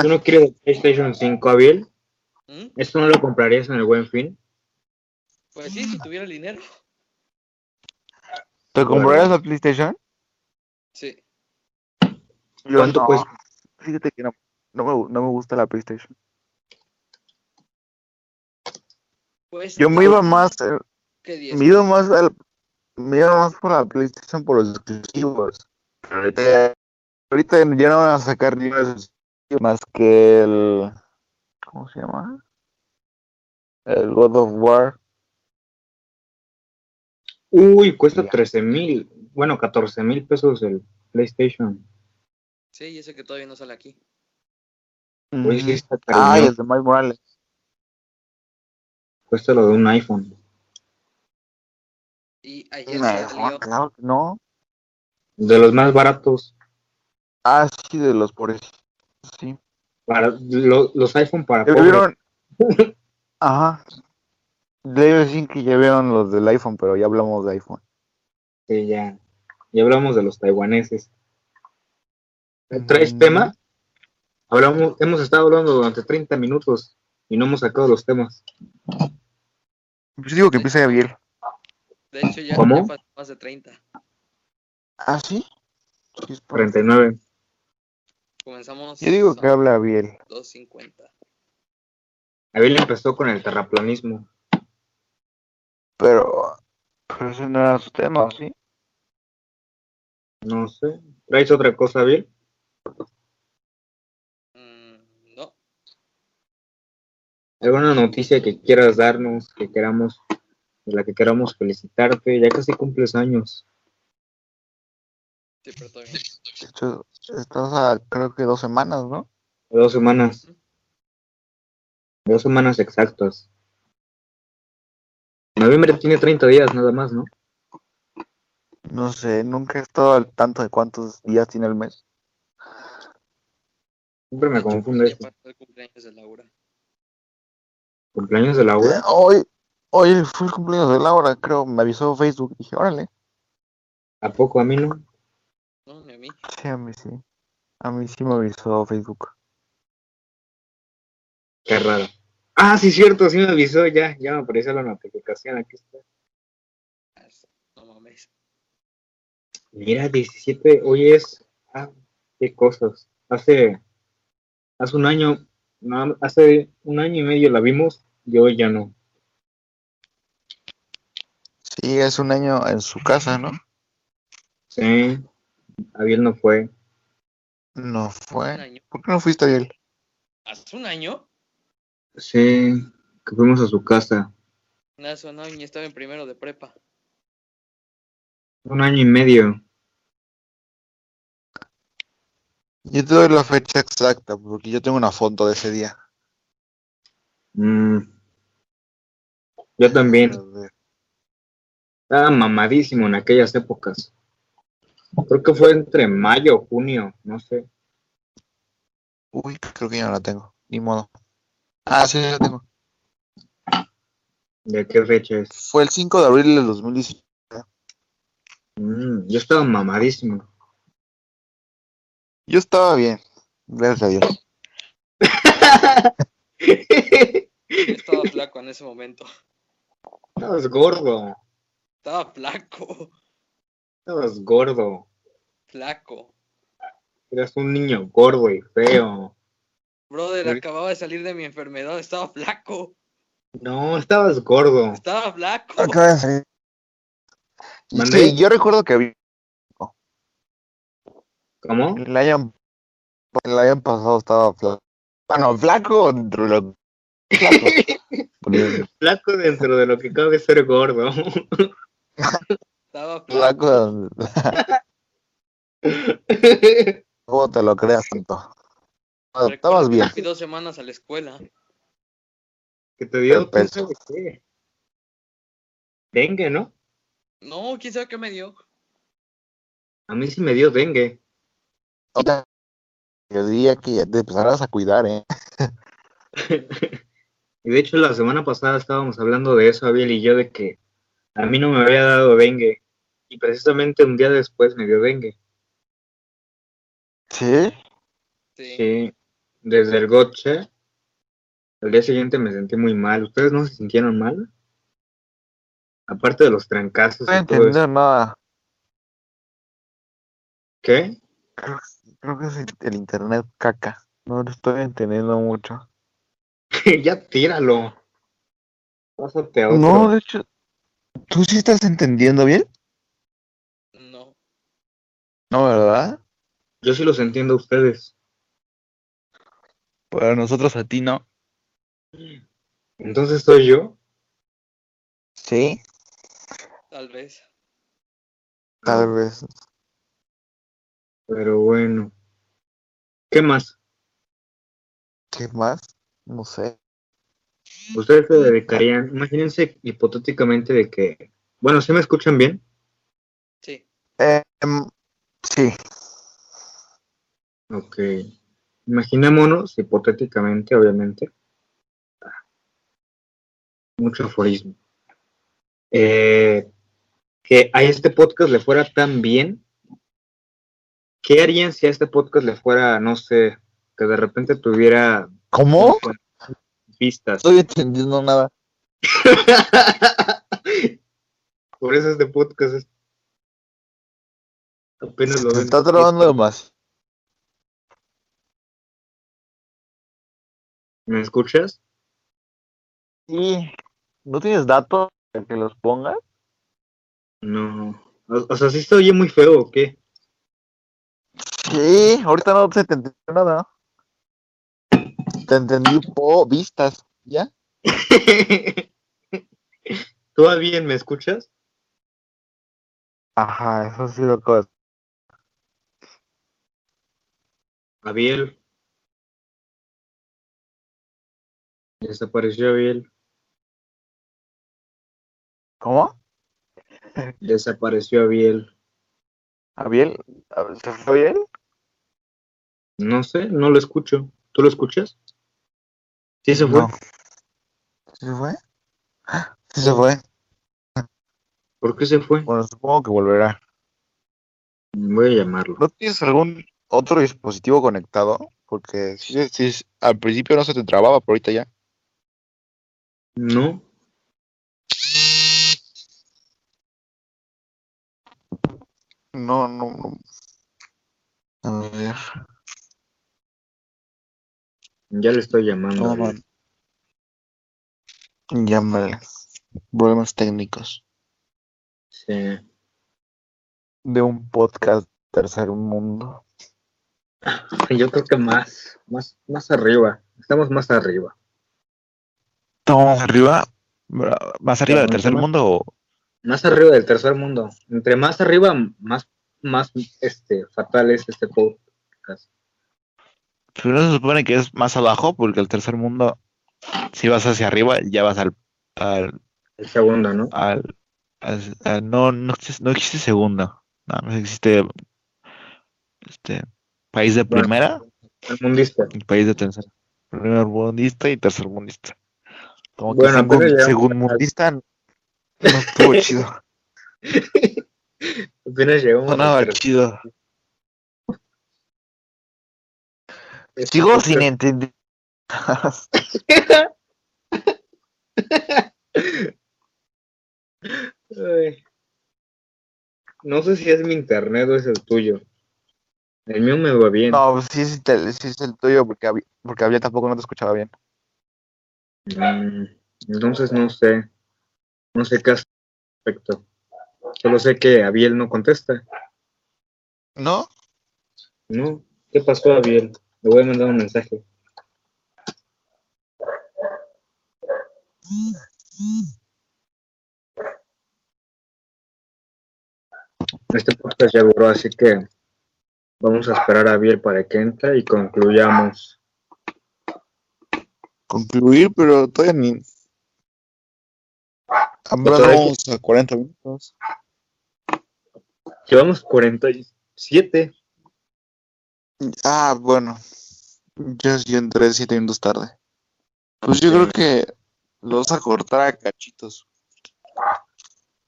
¿Tú no quieres PlayStation 5, Abiel? ¿Mm? ¿Esto no lo comprarías en el buen fin? Pues sí, si tuviera el dinero. ¿Te comprarías la PlayStation? Sí. Yo ¿Cuánto no. cuesta? Fíjate que no, no, me, no me gusta la PlayStation. Pues Yo me iba más. eh, que 10. Me iba más al, me iba más por la PlayStation por los exclusivos. Ahorita, ya- ahorita ya no van a sacar exclusivos más que el ¿cómo se llama? El God of War. Uy, cuesta Ya. 13 mil. Bueno, 14 mil pesos el PlayStation. Sí, y ese que todavía no sale aquí. Está Ah, y el de Miles Morales. Cuesta lo de un iPhone. Y ayer Me- salió. claro que no. De los más baratos. Ah, sí, de los por Sí. Para lo- los iPhone para ¿Ya pobres. vieron? Ajá. A decir que ya vieron los del iPhone, pero ya hablamos de iPhone. Sí, ya. Ya hablamos de los taiwaneses. ¿Traes Mm. tema? Hablamos, hemos estado hablando durante 30 minutos y no hemos sacado los temas. Pues digo que empieza bien. De hecho, ya, ¿Cómo? ya pasó más de 30. ¿Ah, sí? Sí, es por- 49. Comenzamos. Yo digo que habla bien. 250. Abel empezó con el terraplanismo. Pero, pero ese no era su tema, ¿sí? No sé. ¿Traes otra cosa, Abel? Mm, no. ¿Alguna noticia que quieras darnos, que queramos, de la que queramos felicitarte? Ya casi cumples años. Sí, pero todavía. De hecho, estás a creo que dos semanas, ¿no? Dos semanas. Dos semanas exactas. Noviembre tiene 30 días nada más, ¿no? No sé, nunca he estado al tanto de cuántos días tiene el mes. Siempre me ya eso. pasó el cumpleaños de Laura. ¿Cumpleaños de la Eh? Hoy, hoy fue el cumpleaños de Laura, creo, me avisó Facebook. Dije, órale. ¿A poco a mí no? Mí. Sí, a mí sí. A mí sí me avisó Facebook. Qué raro. Ah, sí, cierto, sí me avisó ya. Ya me apareció la notificación. Aquí está. No mames. Mira, 17, hoy es. Ah, qué cosas. Hace. Hace un año. No, hace un año y medio la vimos y hoy ya no. Sí, es un año en su casa, ¿no? Sí. Abiel no fue. No fue. ¿Por qué no fuiste, Ariel? ¿Hace un año? Sí, que fuimos a su casa. Hace un año y estaba en primero de prepa. Un año y medio. Yo te doy la fecha exacta, porque yo tengo una foto de ese día. Mm. Yo también. Estaba mamadísimo en aquellas épocas. Creo que fue entre mayo o junio, no sé. Uy, creo que ya no la tengo. Ni modo. Ah, sí, ya la tengo. ¿De qué fecha es? Fue el 5 de abril del 2017. Mm, yo estaba mamadísimo. Yo estaba bien. Gracias a Dios. Estaba flaco en ese momento. Estabas gordo. Estaba flaco. Estabas gordo. Flaco. Eras un niño gordo y feo. Brother, acababa de salir de mi enfermedad. Estaba flaco. No, estabas gordo. Estaba flaco. Acaba de salir. ¿Mandé? Sí, yo recuerdo que había- ¿Cómo? el año, el año pasado estaba flaco. Bueno, flaco dentro de lo flaco. Flaco dentro de lo que cabe ser gordo. Estaba flaco. ¿cómo te lo creas tanto? Estabas bien. Fui dos semanas a la escuela. que te dio, peso. sabe qué. Dengue, ¿no? No, quién sabe qué me dio. A mí sí me dio dengue. Yo diría que ya te empezarás a cuidar, ¿eh? y de hecho la semana pasada estábamos hablando de eso, Abiel y yo, de que a mí no me había dado dengue. Y precisamente un día después me dio dengue. Sí. Sí. Sí, desde el goche. Al día siguiente me sentí muy mal. ¿Ustedes no se sintieron mal? Aparte de los trancazos No entendiendo nada. ¿Qué? Creo, creo que es el internet caca. No lo estoy entendiendo mucho. ya tíralo. Pásate a otro. No, de hecho, ¿tú sí estás entendiendo bien? No. No, ¿verdad? Yo sí los entiendo a ustedes. Para nosotros a ti no. Entonces soy yo. Sí, Tal vez. tal vez. Pero bueno. ¿Qué más? ¿Qué más? No sé. Ustedes se dedicarían, imagínense hipotéticamente de que, bueno, ¿sí me escuchan bien? Sí. Em, sí. Ok. Imaginémonos, hipotéticamente, obviamente. Mucho aforismo. Eh, que a este podcast le fuera tan bien. ¿Qué harían si a este podcast le fuera, no sé, que de repente tuviera ¿Cómo? no sé, No estoy entendiendo nada. Por eso este podcast es... Apenas lo Se ven. está trabando más. ¿Me escuchas? Sí. ¿No tienes datos para que los pongas? No. O, o sea, ¿sí se oye muy feo o qué? Sí, ahorita no se te entendió nada. Te entendí po vistas, ¿ya? ¿Tú bien me escuchas? Ajá, eso sí lo de- Abiel. Desapareció Abiel. ¿Cómo? Desapareció Abiel. ¿Abiel? ¿Se fue él? No sé, no lo escucho. ¿Tú lo escuchas? Sí se fue. No. ¿Sí se fue? Sí se fue. ¿Por qué se fue? Bueno, supongo que volverá. Voy a llamarlo. ¿No tienes algún otro dispositivo conectado? Porque sí, sí, al principio no se te trababa, pero ahorita ya. No. No, no, no. A ver. Ya le estoy llamando. No, a Abiel. no. Llámale. Problemas técnicos. Sí. De un podcast tercer mundo. Yo creo que más, más, más arriba. Estamos más arriba. Estamos arriba, más arriba del tercer mundo o Más arriba del tercer mundo. Entre más arriba, más, más este, fatal es este podcast. Pero no se supone que es más abajo, porque el tercer mundo, si vas hacia arriba, ya vas al, al, El segundo, ¿no? al, al- al- no, no existe, no existe segundo, no, no existe este país de primera El mundista. y país de tercera. Primer mundista y tercer mundista. Como que Bueno, segun al- mundista no estuvo chido. Apenas llegamos Sonaba chido. este Sigo sin entender. Ay. No sé si es mi internet o es el tuyo. El mío me va bien. No, pues sí, es el, sí es el tuyo, porque había, porque había tampoco no te escuchaba bien. Mm, entonces no sé. No sé qué respecto. Solo sé que Abiel no contesta. ¿No? No. ¿Qué pasó, Abiel? Le voy a mandar un mensaje. Este podcast ya duró, así que vamos a esperar a Abiel para que entre y concluyamos. concluir, pero todavía ni. Vamos a 40 minutos. Llevamos 47. Ah, bueno. Yo sí entré 7 minutos tarde. Pues yo creo que lo vas a cortar a cachitos.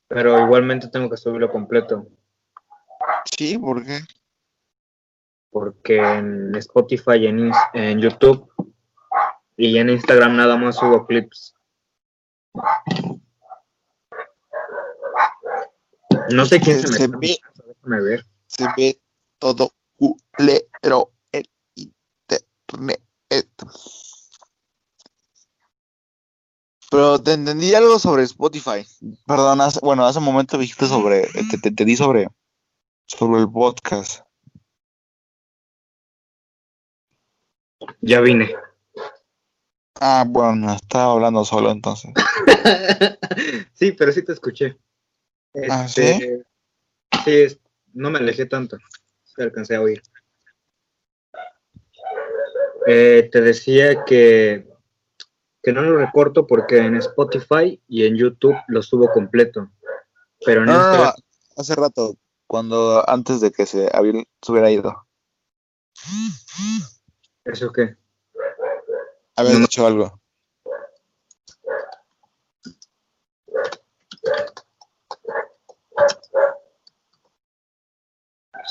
Pero igualmente tengo que subirlo completo. Sí, ¿por qué? Porque en Spotify y en, en YouTube y en Instagram nada más subo clips. No sé quién se, Se me ve. Déjame ver. Se ve todo culero el internet. Pero te entendí algo sobre Spotify. Perdón, hace- bueno, hace un momento dijiste sobre, te, te, te di sobre, sobre el podcast. Ya vine. Ah, bueno, estaba hablando solo entonces. sí, pero sí te escuché. ¿Ah, Este, sí, es- no me alejé tanto. Sí alcancé a oír. Eh, te decía que, que no lo recorto porque en Spotify y en YouTube lo subo completo. Pero en no, Instagram, hace rato, cuando antes de que se, hubiera ido, ¿eso qué? habías No. dicho algo.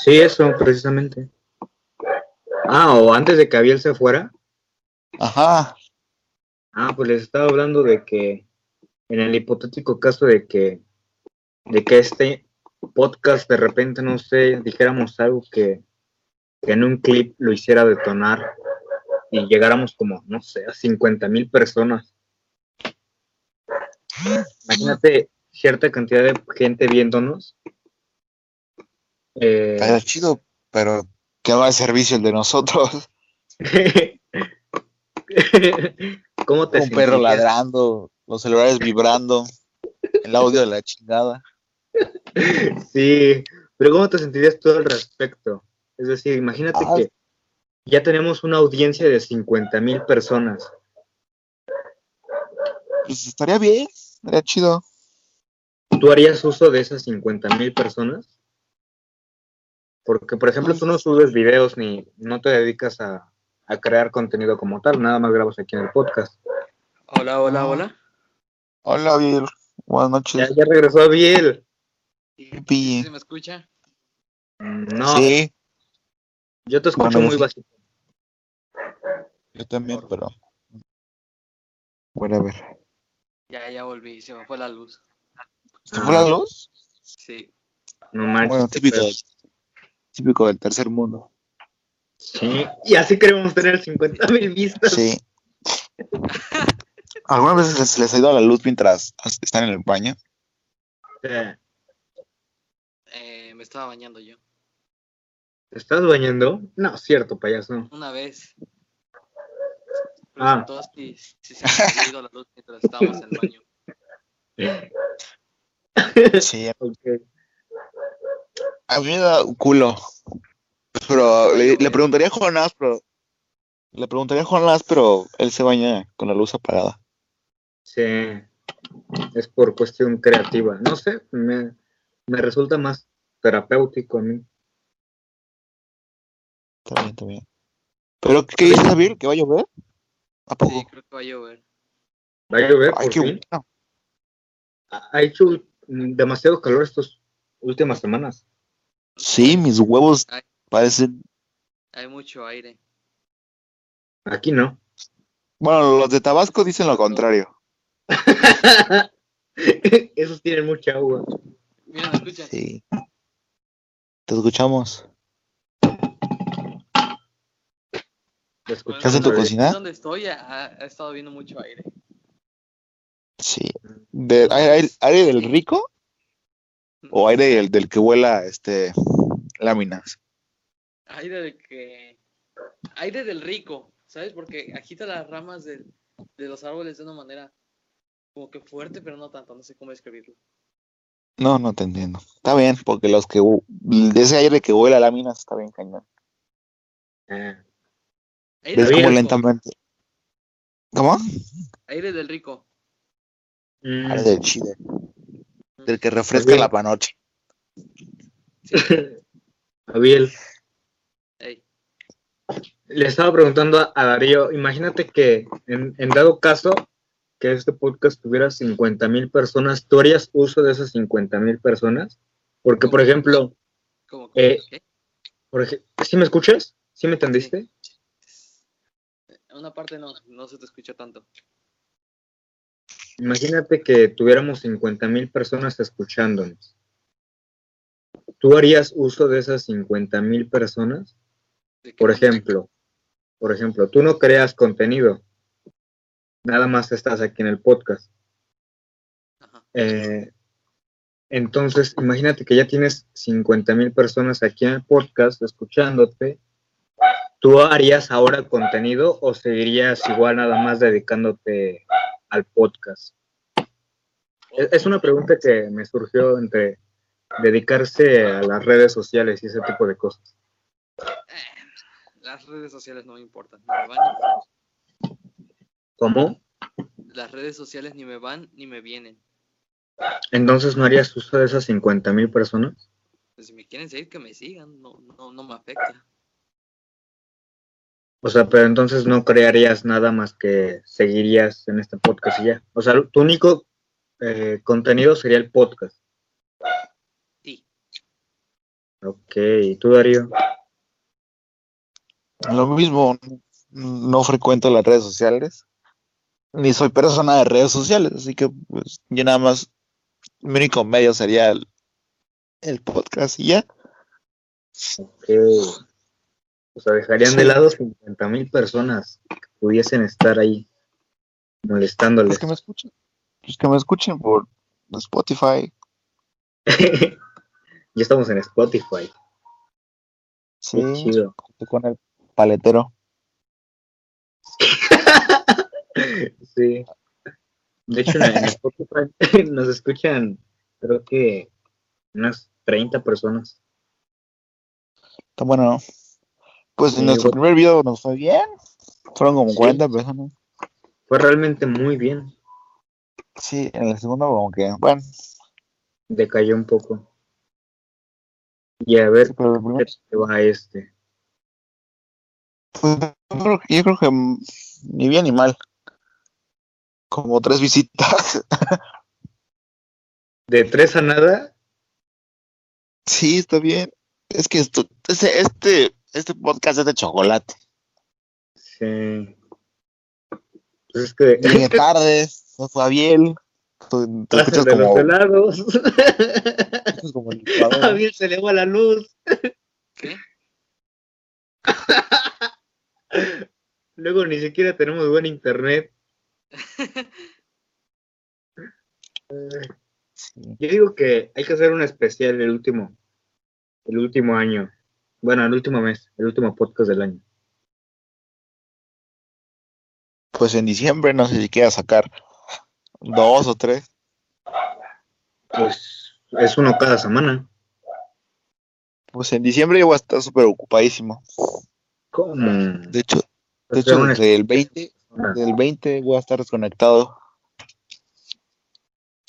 Sí, eso, precisamente. Ah, o antes de que Abiel se fuera. Ajá, Ah, pues les estaba hablando de que en el hipotético caso de que de que este podcast de repente, no sé, dijéramos algo que, que en un clip lo hiciera detonar y llegáramos como, no sé, a 50 mil personas. Imagínate cierta cantidad de gente viéndonos. Eh, era chido, pero que va al servicio el de nosotros. ¿Cómo te Un perro ladrando, los celulares vibrando, el audio de la chingada. Sí, pero ¿cómo te sentirías tú al respecto? Es decir, imagínate Ah. que ya tenemos una audiencia de 50 mil personas. Pues estaría bien, estaría chido. ¿Tú harías uso de esas 50 mil personas? Porque, por ejemplo, tú no subes videos ni no te dedicas a, a crear contenido como tal, nada más grabas aquí en el podcast. Hola, hola, Ah. hola. Hola, Bill. Buenas Ya, noches. ya regresó Biel. Pi. ¿Se me escucha? No, Sí, yo te escucho Bueno, muy sí. básico. yo también, pero. Bueno, a ver. Ya, ya volví, se me fue la luz. ¿Se fue la luz? Sí. No manches. Bueno, típico. Típico del tercer mundo. Sí, y así queremos tener 50 mil vistas. Sí. ¿Algunas veces les, les ha ido la luz mientras están en el baño? Eh, Eh, me estaba bañando yo. ¿Te estás bañando? No, cierto, payaso. Una vez. Ah. Todos sí, sí se ha ido la luz mientras estábamos en el baño. Sí, Ok. A mí me da culo. Pero le, le preguntaría a Jonás, pero. Le preguntaría a Jonás, pero él se baña con la luz apagada. Sí. Es por cuestión creativa. No sé, me, me resulta más terapéutico a mí. Está bien, está bien. ¿Pero qué dices, Javier? ¿Que va a llover? ¿A poco? Sí, creo que va a llover. Va a llover Ay, por qué fin. bueno. Ha hecho demasiado calor estas últimas semanas. Sí, mis huevos parecen. Hay mucho aire. Aquí no. Bueno, los de Tabasco dicen lo contrario. Esos tienen mucha agua. Mira, ¿me escuchan? Sí. Te escuchamos. Lo Bueno, ¿Estás en tu escuchamos, cocina? Donde estoy ha, ha estado viendo mucho aire. Sí. De, aire, aire del rico o aire del, del que vuela este láminas? Aire del que. Aire del rico, ¿sabes? Porque agita las ramas del- de los árboles de una manera como que fuerte, pero no tanto. No sé cómo describirlo. No, no te entiendo. Está bien, porque los que de ese aire que vuela láminas está bien cañón. Ah, Aire Ves rico. lentamente. ¿Cómo? Aire del rico. mm, Aire del chile. Del que refresca la panoche. Sí. Abiel, le estaba preguntando a, Darío, imagínate que en, en dado caso que este podcast tuviera 50 mil personas, ¿tú harías uso de esas 50 mil personas? Porque, por ejemplo, ¿Cómo, cómo? Eh, ¿Qué? por ej- ¿sí me escuchas? ¿Sí me entendiste? En una parte no, no se te escucha tanto. Imagínate que tuviéramos 50 mil personas escuchándonos. ¿Tú harías uso de esas 50 mil personas? ¿De qué Por ejemplo, por ejemplo, tú no creas contenido, nada más estás aquí en el podcast. Eh, entonces, imagínate que ya tienes 50 mil personas aquí en el podcast escuchándote. ¿Tú harías ahora contenido o seguirías igual nada más dedicándote al podcast? Es una pregunta que me surgió entre dedicarse a las redes sociales y ese tipo de cosas. Las redes sociales no me importan. Ni me van, ni me. Las redes sociales ni me van ni me vienen. Entonces, ¿no harías uso de esas 50 mil personas? Pues si me quieren seguir, que me sigan. No, no, no me afecta. O sea, pero entonces no crearías nada más que seguirías en este podcast y ya. O sea, tu único eh, contenido sería el podcast. Sí. Ok, ¿y tú, Darío? Lo mismo, no frecuento las redes sociales, ni soy persona de redes sociales, así que pues yo nada más, mi único medio sería el, el podcast y ya. Ok. O sea, dejarían de lado 50 mil personas que pudiesen estar ahí molestándoles. Pues que me escuchen, pues que me escuchen por Spotify, ya estamos en Spotify. sí, Qué chido. con el paletero. sí. De hecho, en en Spotify nos escuchan, creo que unas 30 personas. Está bueno, ¿no? Pues en Sí, nuestro primer video nos fue bien, fueron como Sí. 40 personas. Fue realmente muy bien. Sí, en el segundo como que, bueno, Decayó un poco. Y a ver, sí, pero el ¿qué primero, te va este? pues, yo creo, que ni bien ni mal. Como tres visitas. De tres a nada, Sí, está bien. Es que esto, este, este, este podcast es de chocolate. sí. Pues es que Llegué tarde, no fue a bien. Tú- clases escuchas de los helados. escuchas como. A se le va la luz. ¿Qué? Luego ni siquiera tenemos buen internet. Yo digo que hay que hacer un especial el último, el último año Bueno, el último mes, el último podcast del año. Pues en diciembre no sé si quieras sacar dos o tres. Pues es uno cada semana. Pues en diciembre yo voy a estar súper ocupadísimo. ¿Cómo? De hecho, de Pues hecho una- desde el 20, desde el 20 voy a estar desconectado.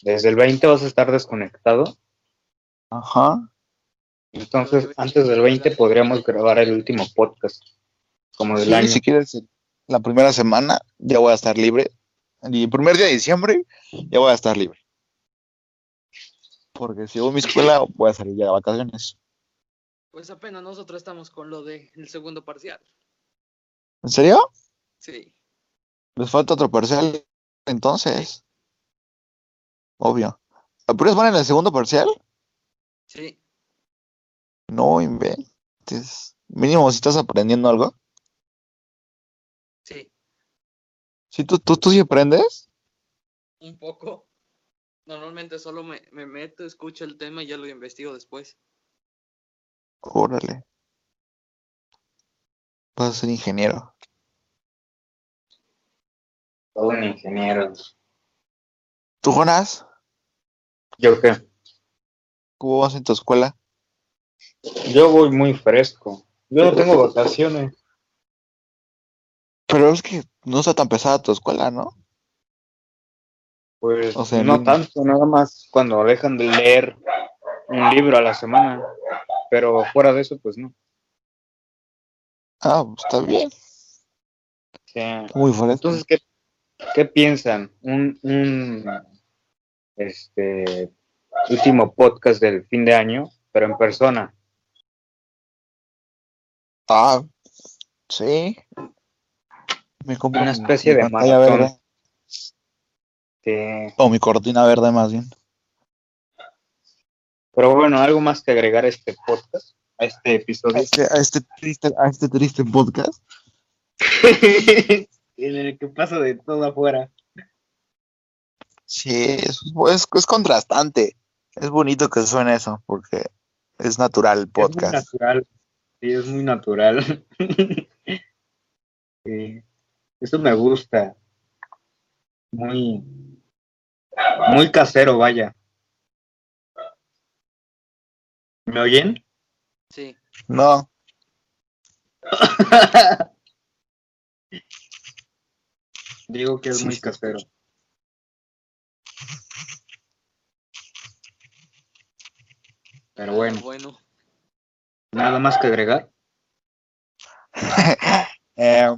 Desde el 20 vas a estar desconectado. Ajá. Entonces, antes del 20 podríamos grabar el último podcast. Como del Sí, año. si quieres, la primera semana ya voy a estar libre. Y el primer día de diciembre ya voy a estar libre. Porque si voy a mi escuela voy a salir ya de vacaciones. Pues apenas nosotros estamos con lo del segundo parcial. ¿En serio? Sí. Les falta otro parcial entonces. Obvio. ¿Apuras van en el segundo parcial? Sí. No inventes. Mínimo si estás aprendiendo algo. Sí. Si tú, tú, tú sí aprendes. Un poco. Normalmente solo me, me meto, escucho el tema y ya lo investigo después. Órale. Vas a ser ingeniero. Todo un ingeniero. ¿Tú, Jonas? ¿Yo qué? ¿Cómo vas en tu escuela? Yo voy muy fresco. Yo no tengo vacaciones. Pero es que no está tan pesada tu escuela, ¿no? Pues O sea, no tanto, nada más cuando dejan de leer un libro a la semana. Pero fuera de eso, pues no. Ah, pues está bien. Muy fresco. entonces, ¿qué, qué piensan? Un, un este último podcast del fin de año, pero en persona. Ah, sí. Me compro Una especie mi de pantalla maratón. verde. O mi cortina verde más bien. Pero bueno, algo más que agregar a este podcast, a este A episodio. este, a este triste, a este triste podcast. en el que pasa de todo afuera. Sí, es, es, es contrastante. Es bonito que suene eso, porque es natural el Es muy podcast. natural. Sí, es muy natural. Sí, Eso me gusta. Muy, muy casero, vaya. ¿Me oyen? Sí. No, Digo que es Sí, muy casero. Pero bueno, Bueno. nada más que agregar. eh,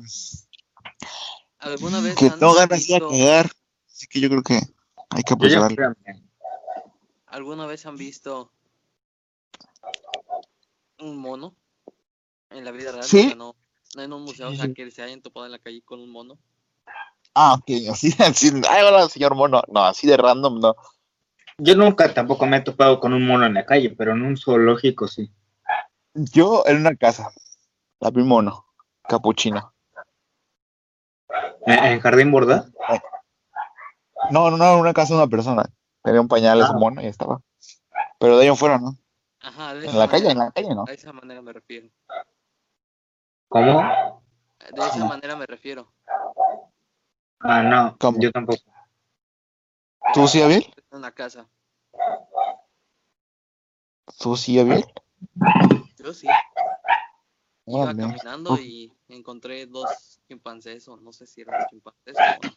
¿Alguna vez que no ganas de visto, cagar. Así que yo creo que hay que Yo ya apresurarlo. fui a- alguna vez han visto un mono en la vida real? Sí. O sea, no, no en un museo, o sea, que se hayan topado en la calle con un mono. Ah, ok, así, así. Ay, hola, señor mono. No, así de random, no. Yo nunca tampoco me he topado con un mono en la calle, pero en un zoológico sí. Yo en una casa. La vi mono. Capuchino. ¿En, en Jardín Borda? No, no, no, en una casa de una persona. Tenía un pañal Ah. mono y estaba. Pero de ahí en fuera, ¿no? Ajá, de En esa la calle, en la calle, ¿no? A esa manera me refiero. ¿Cómo? De esa manera me refiero. Ah, no, ¿Cómo? yo tampoco. ¿Tú sí, Abiel? En una casa. ¿Tú sí, Abiel? Yo sí. Iba Órale. caminando y encontré dos chimpancés, o no sé si eran chimpancés o no.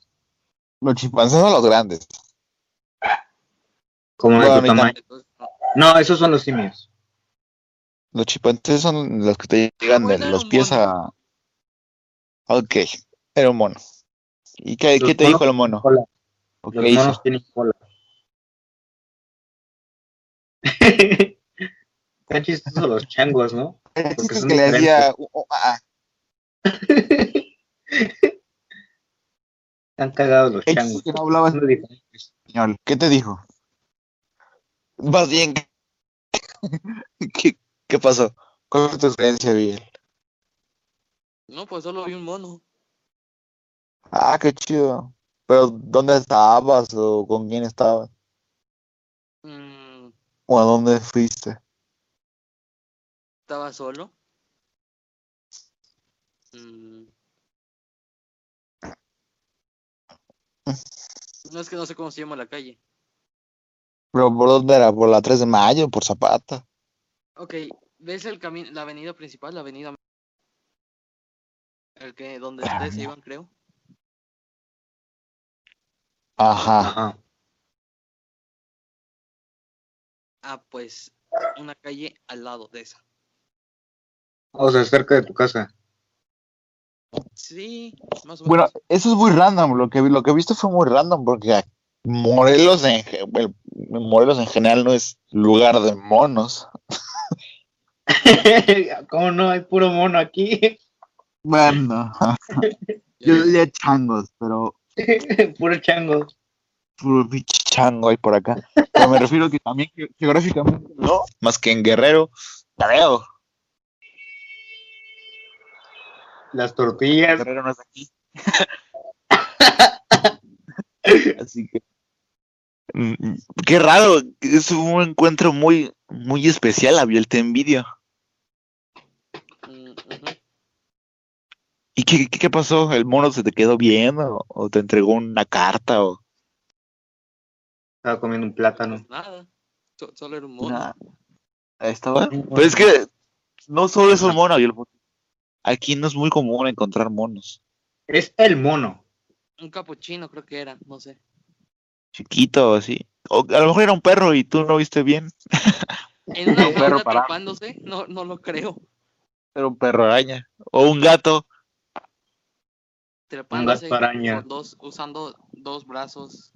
Los chimpancés son los grandes. Como de Bueno, tu tamaño. Entonces, no. No, esos son los simios. Los chimpancés son los que te llegan de los pies a. Ok, era un mono. ¿Y qué, te monos dijo el mono? Cola. ¿O Los hizo? monos tienen cola. Están chistosos los changos, ¿no? Es son que le decía. diferentes. "Oh, ah". Están cagados los changos. que no hablaba Son diferentes. español. ¿Qué te dijo? Más bien. ¿Qué, qué pasó? ¿Cuál fue tu experiencia, Abiel? No, pues solo vi un mono. Ah, qué chido. Pero, ¿dónde estabas o con quién estabas? Mm, ¿O a dónde fuiste? estaba solo. Mm. No es que no sé cómo se llama la calle. ¿Pero por dónde era? ¿Por la 3 de mayo? ¿Por Zapata? Ok, ¿ves el camino, la avenida principal, la avenida el que donde Ah, ustedes se iban, creo? Ajá. Ajá. Ah, pues una calle al lado de esa. O sea, cerca de tu casa. Sí, más o Bueno, menos. eso es muy random. Lo que, lo que he visto fue muy random porque Morelos en, el- Morelos en general no es lugar de monos. ¿Cómo no? Hay puro mono aquí. Bueno, yo diría changos, pero puro chango. puro pinche chango hay por acá. Pero me refiero que también ge- geográficamente no, más que en Guerrero, creo. Las tortillas. Guerrero no es aquí. Así que. mm, Qué raro, es un encuentro muy, muy especial, había el te envidio. Mm. ¿Y qué, qué, qué pasó? ¿El mono se te quedó bien o, o te entregó una carta o Estaba comiendo un plátano. Pues nada, so- solo era un mono. nada? ¿Estaba? Pero es que no solo es un mono, y el- aquí no es muy común encontrar monos. Es el mono. Un capuchino creo que era, no sé. Chiquito o así. O a lo mejor era un perro y tú no viste bien. En una Un perro no, no lo creo. Era un perro araña. O un gato. Trepándose gato araña. con dos, usando dos brazos.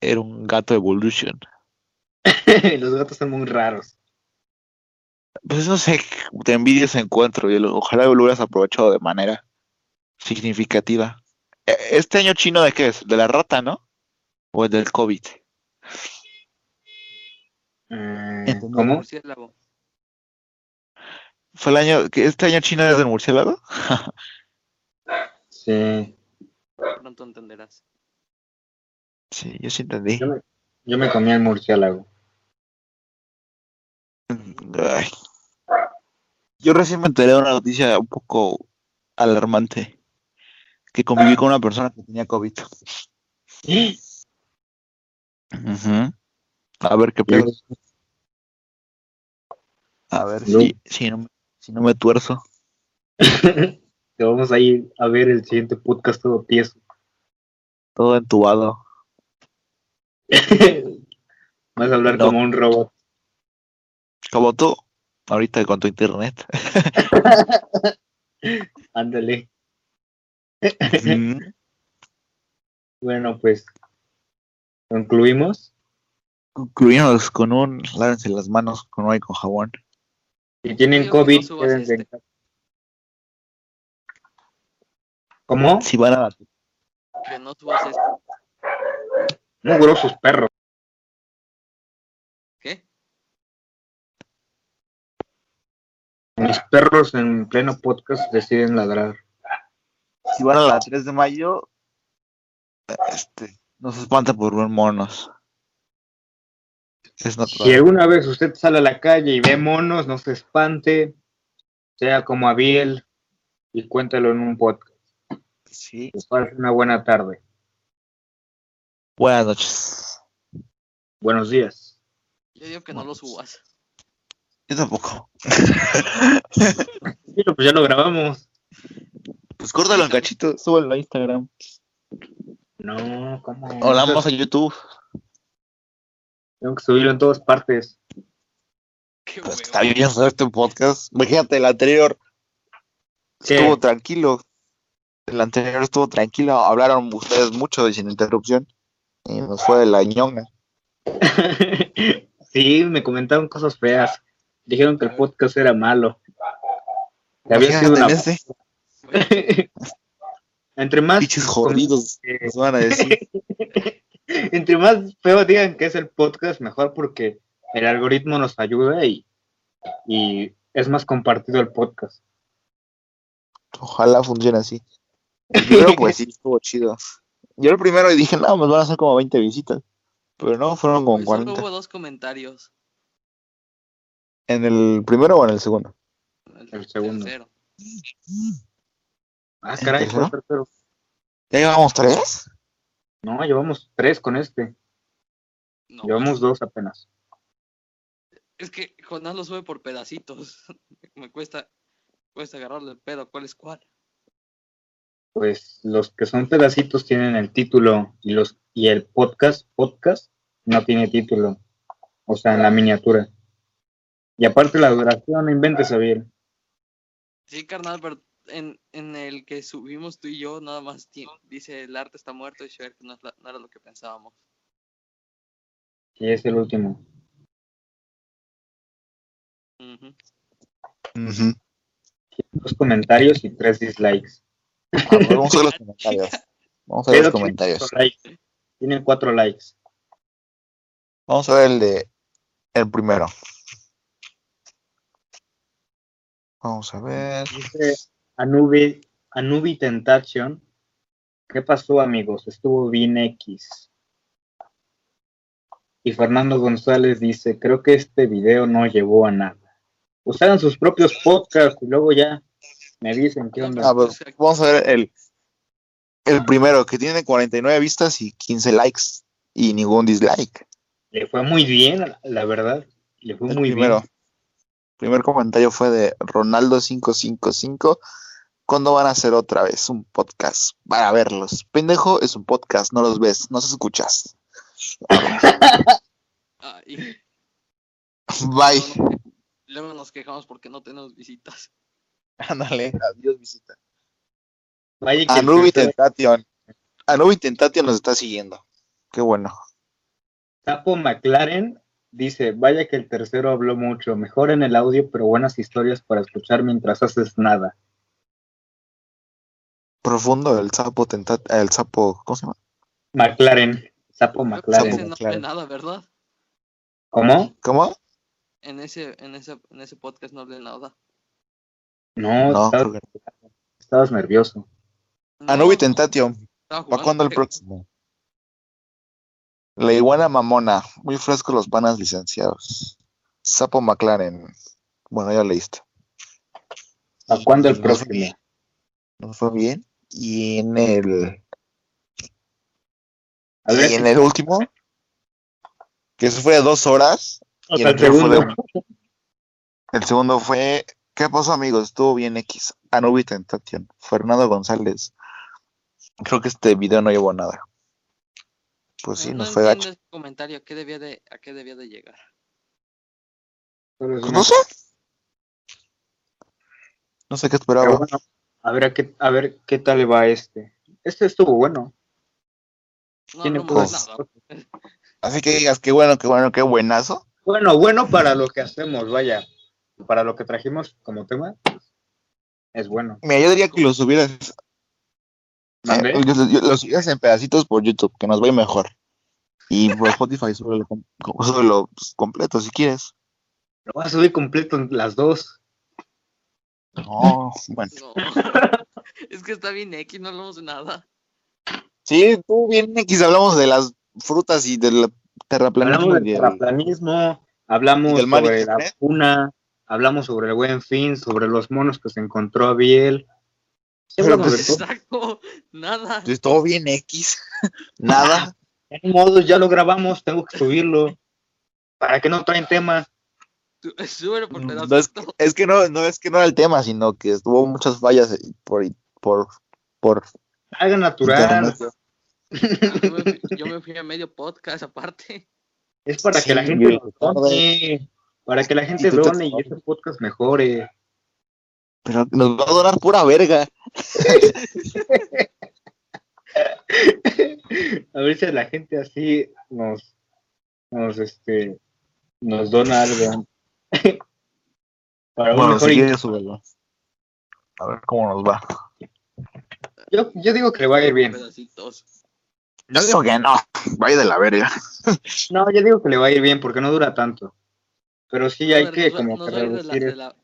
Era un gato evolution. Los gatos son muy raros. Pues no sé, te envidio ese encuentro y lo- ojalá lo hubieras aprovechado de manera significativa. E- ¿Este año chino de qué es? ¿De la rata, no? ¿O el del COVID? Eh. ¿Cómo? Murciélago. ¿Fue el año que este año chino es del murciélago? Sí. Pronto entenderás. Sí, yo sí entendí. Yo me, yo me comí el murciélago. Ay. Yo recién me enteré de una noticia un poco alarmante. Que conviví con una persona que tenía COVID. Ujú. A ver qué pedo. A ver si, si, no, me- si no me tuerzo. Te vamos a ir a ver el siguiente podcast todo tieso. Todo entubado. Vas a hablar No. como un robot. Como tú. Ahorita con tu internet. Ándale. Ujú. Bueno, pues concluimos. Concluimos con un lávense las manos con agua y con jabón. Si tienen no COVID, subas quédense en este. casa. ¿Cómo? Si van a Que no subas esto. No grosos perros. ¿Qué? Mis perros en pleno podcast deciden ladrar. si van a la 3 de mayo, este, no se espanta por ver monos. Es Si alguna vez usted sale a la calle y ve monos, no se espante. Sea como Abiel y cuéntalo en un podcast. Sí. Les una buena tarde. Buenas noches. Buenos días. Yo digo que no lo subas. Yo tampoco. Sí, pues ya lo grabamos. Pues córtalo en cachito, súbelo a Instagram. No, ¿cómo? O vamos a YouTube. Tengo que subirlo en todas partes. Qué Pues está bien hacer este podcast. Imagínate, el anterior ¿Qué? estuvo tranquilo. El anterior estuvo tranquilo. Hablaron ustedes mucho y sin interrupción. Y nos fue de la ñonga. sí, me comentaron cosas feas. Dijeron que el podcast era malo. Que había sido Imagínate una... en este, Entre más pinches jodidos, que- nos van a decir. entre más feo digan que es el podcast, mejor porque el algoritmo nos ayuda y, y es más compartido el podcast. Ojalá funcione así. Primero, pues sí, estuvo chido. Yo el primero y dije, no, me van a hacer como 20 visitas. Pero no, fueron como Solo 40. hubo dos comentarios. ¿En el primero o en el segundo? El, El segundo. tercero. Ah, ¿El caray, tercero? ¿cuál tercero? ¿Ya llevamos tres? No, llevamos tres con este. No, Llevamos dos apenas. es que Jonás lo sube por pedacitos. Me cuesta, cuesta agarrarle el pedo. ¿Cuál es cuál? Pues los que son pedacitos tienen el título y los y el podcast, podcast, no tiene título. O sea, en la miniatura. Y aparte la duración, no inventes, Javier. Sí, carnal, pero en, en el que subimos tú y yo, nada más dice el arte está muerto y Shrek no, es la- no era lo que pensábamos. Y es el último. Ujú. Ujú. Dos comentarios y tres dislikes. A ver, vamos a ver los comentarios. Vamos a ver Pero los comentarios. cuatro likes. Tiene cuatro likes. Vamos a ver el de el primero. Vamos a ver. Dice Anubi, Anubi Tentation. ¿Qué pasó, amigos? Estuvo bien X. Y Fernando González dice, creo que este video no llevó a nada. Hagan sus propios podcasts y luego ya me dicen qué onda. A ver, vamos a ver el, el primero, que tiene 49 vistas y 15 likes y ningún dislike. Le fue muy bien, la verdad. Le fue El muy primero. bien. primer comentario fue de Ronaldo555. ¿Cuándo van a hacer otra vez un podcast? Para verlos. Pendejo es un podcast, no los ves, no se escuchas. Ah, Bye. luego nos quejamos porque no tenemos visitas. Ándale, adiós visita. Vaya que Anubi Tentation. Anubi Tentation nos está siguiendo. Qué bueno. Sapo McLaren dice, vaya que el tercero habló mucho, mejor en el audio, pero buenas historias para escuchar mientras haces nada. Profundo el sapo tentat el sapo, ¿cómo se llama? McLaren, Sapo McLaren. ese no claro. hablé nada, ¿verdad? ¿Cómo? ¿Cómo? En ese, en ese, en ese podcast no hablé nada. No, No, estabas, que nervioso. No, Tentation. estaba ¿Para cuándo el próximo? La iguana mamona. Muy frescos los panas licenciados. Sapo McLaren. Bueno, ya leíste. ¿A cuándo el No próximo? No fue bien. Y en el. A ver, Y en el último. Que se fue de dos horas. o y sea, el el otro fue segundo. de- El segundo fue. ¿Qué pasó, amigos? Estuvo bien X. Anubi Tentation. Fernando González. Creo que este video no llevó a nada. Pues sí, no nos fue gacho. ese comentario. ¿A qué debía de, a qué debía de llegar? Pues no sé. No sé qué esperaba. bueno, a ver, a qué, a ver qué tal le va a este. Este estuvo bueno. No Tiene cosas. nada. Así que digas, qué bueno, qué bueno, qué buenazo. Bueno, bueno para lo que hacemos, vaya. Para lo que trajimos como tema, es bueno. Mira, yo diría que lo subieras, eh, yo- yo- lo subieras en pedacitos por YouTube, que nos ir mejor. Y por Spotify, com- súbelo, pues, completo si quieres. Lo voy a subir completo en las dos. No, bueno. No. es que está bien X, no hablamos de nada. Sí, tú bien X, hablamos de las frutas y del terraplanismo. Hablamos del terraplanismo, hablamos del sobre la internet. Hablamos sobre el buen fin, sobre los monos que se encontró Biel. Sí, Pero pues. Exacto, nada. Todo bien X. Nada. Todos modos, ya lo grabamos, tengo que subirlo. Para que no traen tema. Tú- Súbelo por No es, es que no, no es que no era el tema, sino que hubo muchas fallas eh, por, por, por Algo natural. Internet. Yo me, fui, yo me fui a medio podcast aparte. Es para Sí, que la gente nos done, Para que la gente done y ese podcast mejore. Pero nos va a donar pura verga. A ver si la gente así nos, nos, este, nos dona algo. Para un Bueno, mejor si quieres. A ver cómo nos va. yo, yo digo que le va a ir bien. Yo digo que no, vaya de la verga. No, yo digo que le va a ir bien porque no dura tanto. Pero sí hay A ver, que nos como nos que a de la- reducir. de la-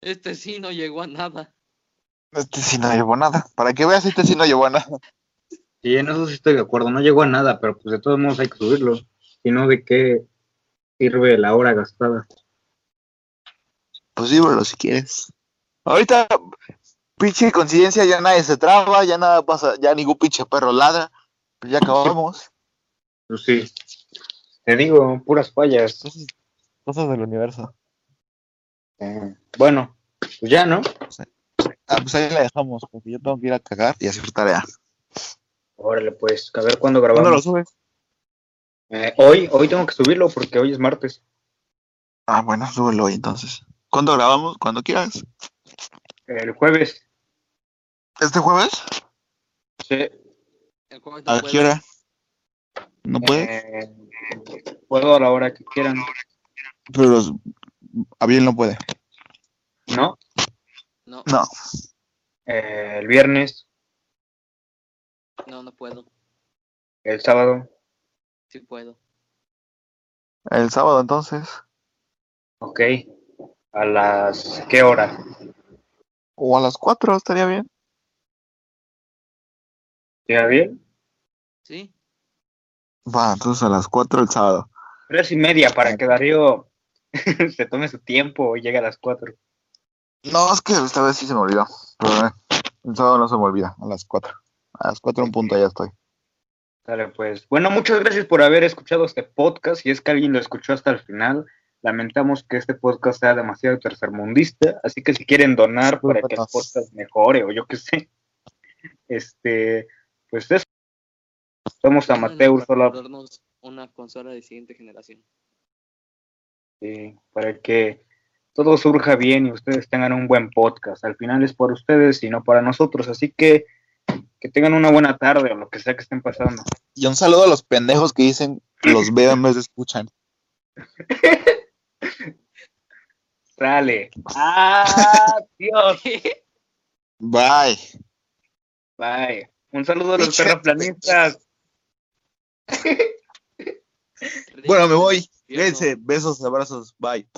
Este sí no llegó a nada. Este sí no llevó nada. Para que veas, este sí no llevó nada. Sí, en eso sí estoy de acuerdo. No llegó a nada, pero pues de todos modos hay que subirlo. Si no, ¿de qué sirve la hora gastada? Pues sí, bro, si quieres. Ahorita, pinche coincidencia, ya nadie se traba, ya nada pasa, ya ningún pinche perro ladra. Pues ya acabamos. Pues sí. Te digo, puras fallas. Cosas, cosas del universo. Eh, bueno, pues ya, ¿no? Ah, pues ahí la dejamos, porque yo tengo que ir a cagar y hacer tarea. Órale, pues, a ver cuándo ¿Cuándo lo grabamos. subes? Eh, hoy, hoy tengo que subirlo porque hoy es martes. Ah, bueno, súbelo hoy entonces. ¿Cuándo grabamos? Cuando quieras. El jueves. ¿Este jueves? Sí. El jueves no ¿A qué hora? ¿No puede? Eh, puedo a la hora que quieran, Pero los... Abril no puede. ¿no? No, No. Eh, el viernes, no, no puedo. el sábado. Sí puedo. El sábado entonces. Ok. ¿A las qué hora? O a las 4 estaría bien. ¿Ya bien? ¿Sí? Va, entonces a las 4 el sábado. Tres y media para que Darío se tome su tiempo y llegue a las cuatro. No, es que esta vez sí se me olvidó. Pero eh, el sábado no se me olvida. A las 4. A las 4 en punto ya estoy. Dale, pues. Bueno, muchas gracias por haber escuchado este podcast. Si es que alguien lo escuchó hasta el final, lamentamos que este podcast sea demasiado tercermundista. Así que si quieren donar para que el podcast mejore o yo qué sé, este, pues eso. Somos amateurs, solo Darnos una consola de siguiente generación. eh, para que todo surja bien y ustedes tengan un buen podcast. Al final es por ustedes y no para nosotros. Así que que tengan una buena tarde o lo que sea que estén pasando. Y un saludo a los pendejos que dicen los veo en vez de escuchan. Sale. Adiós. Bye. Bye. Un saludo a los terraplanistas. Bueno, me voy. Cuídense. Besos, abrazos. Bye.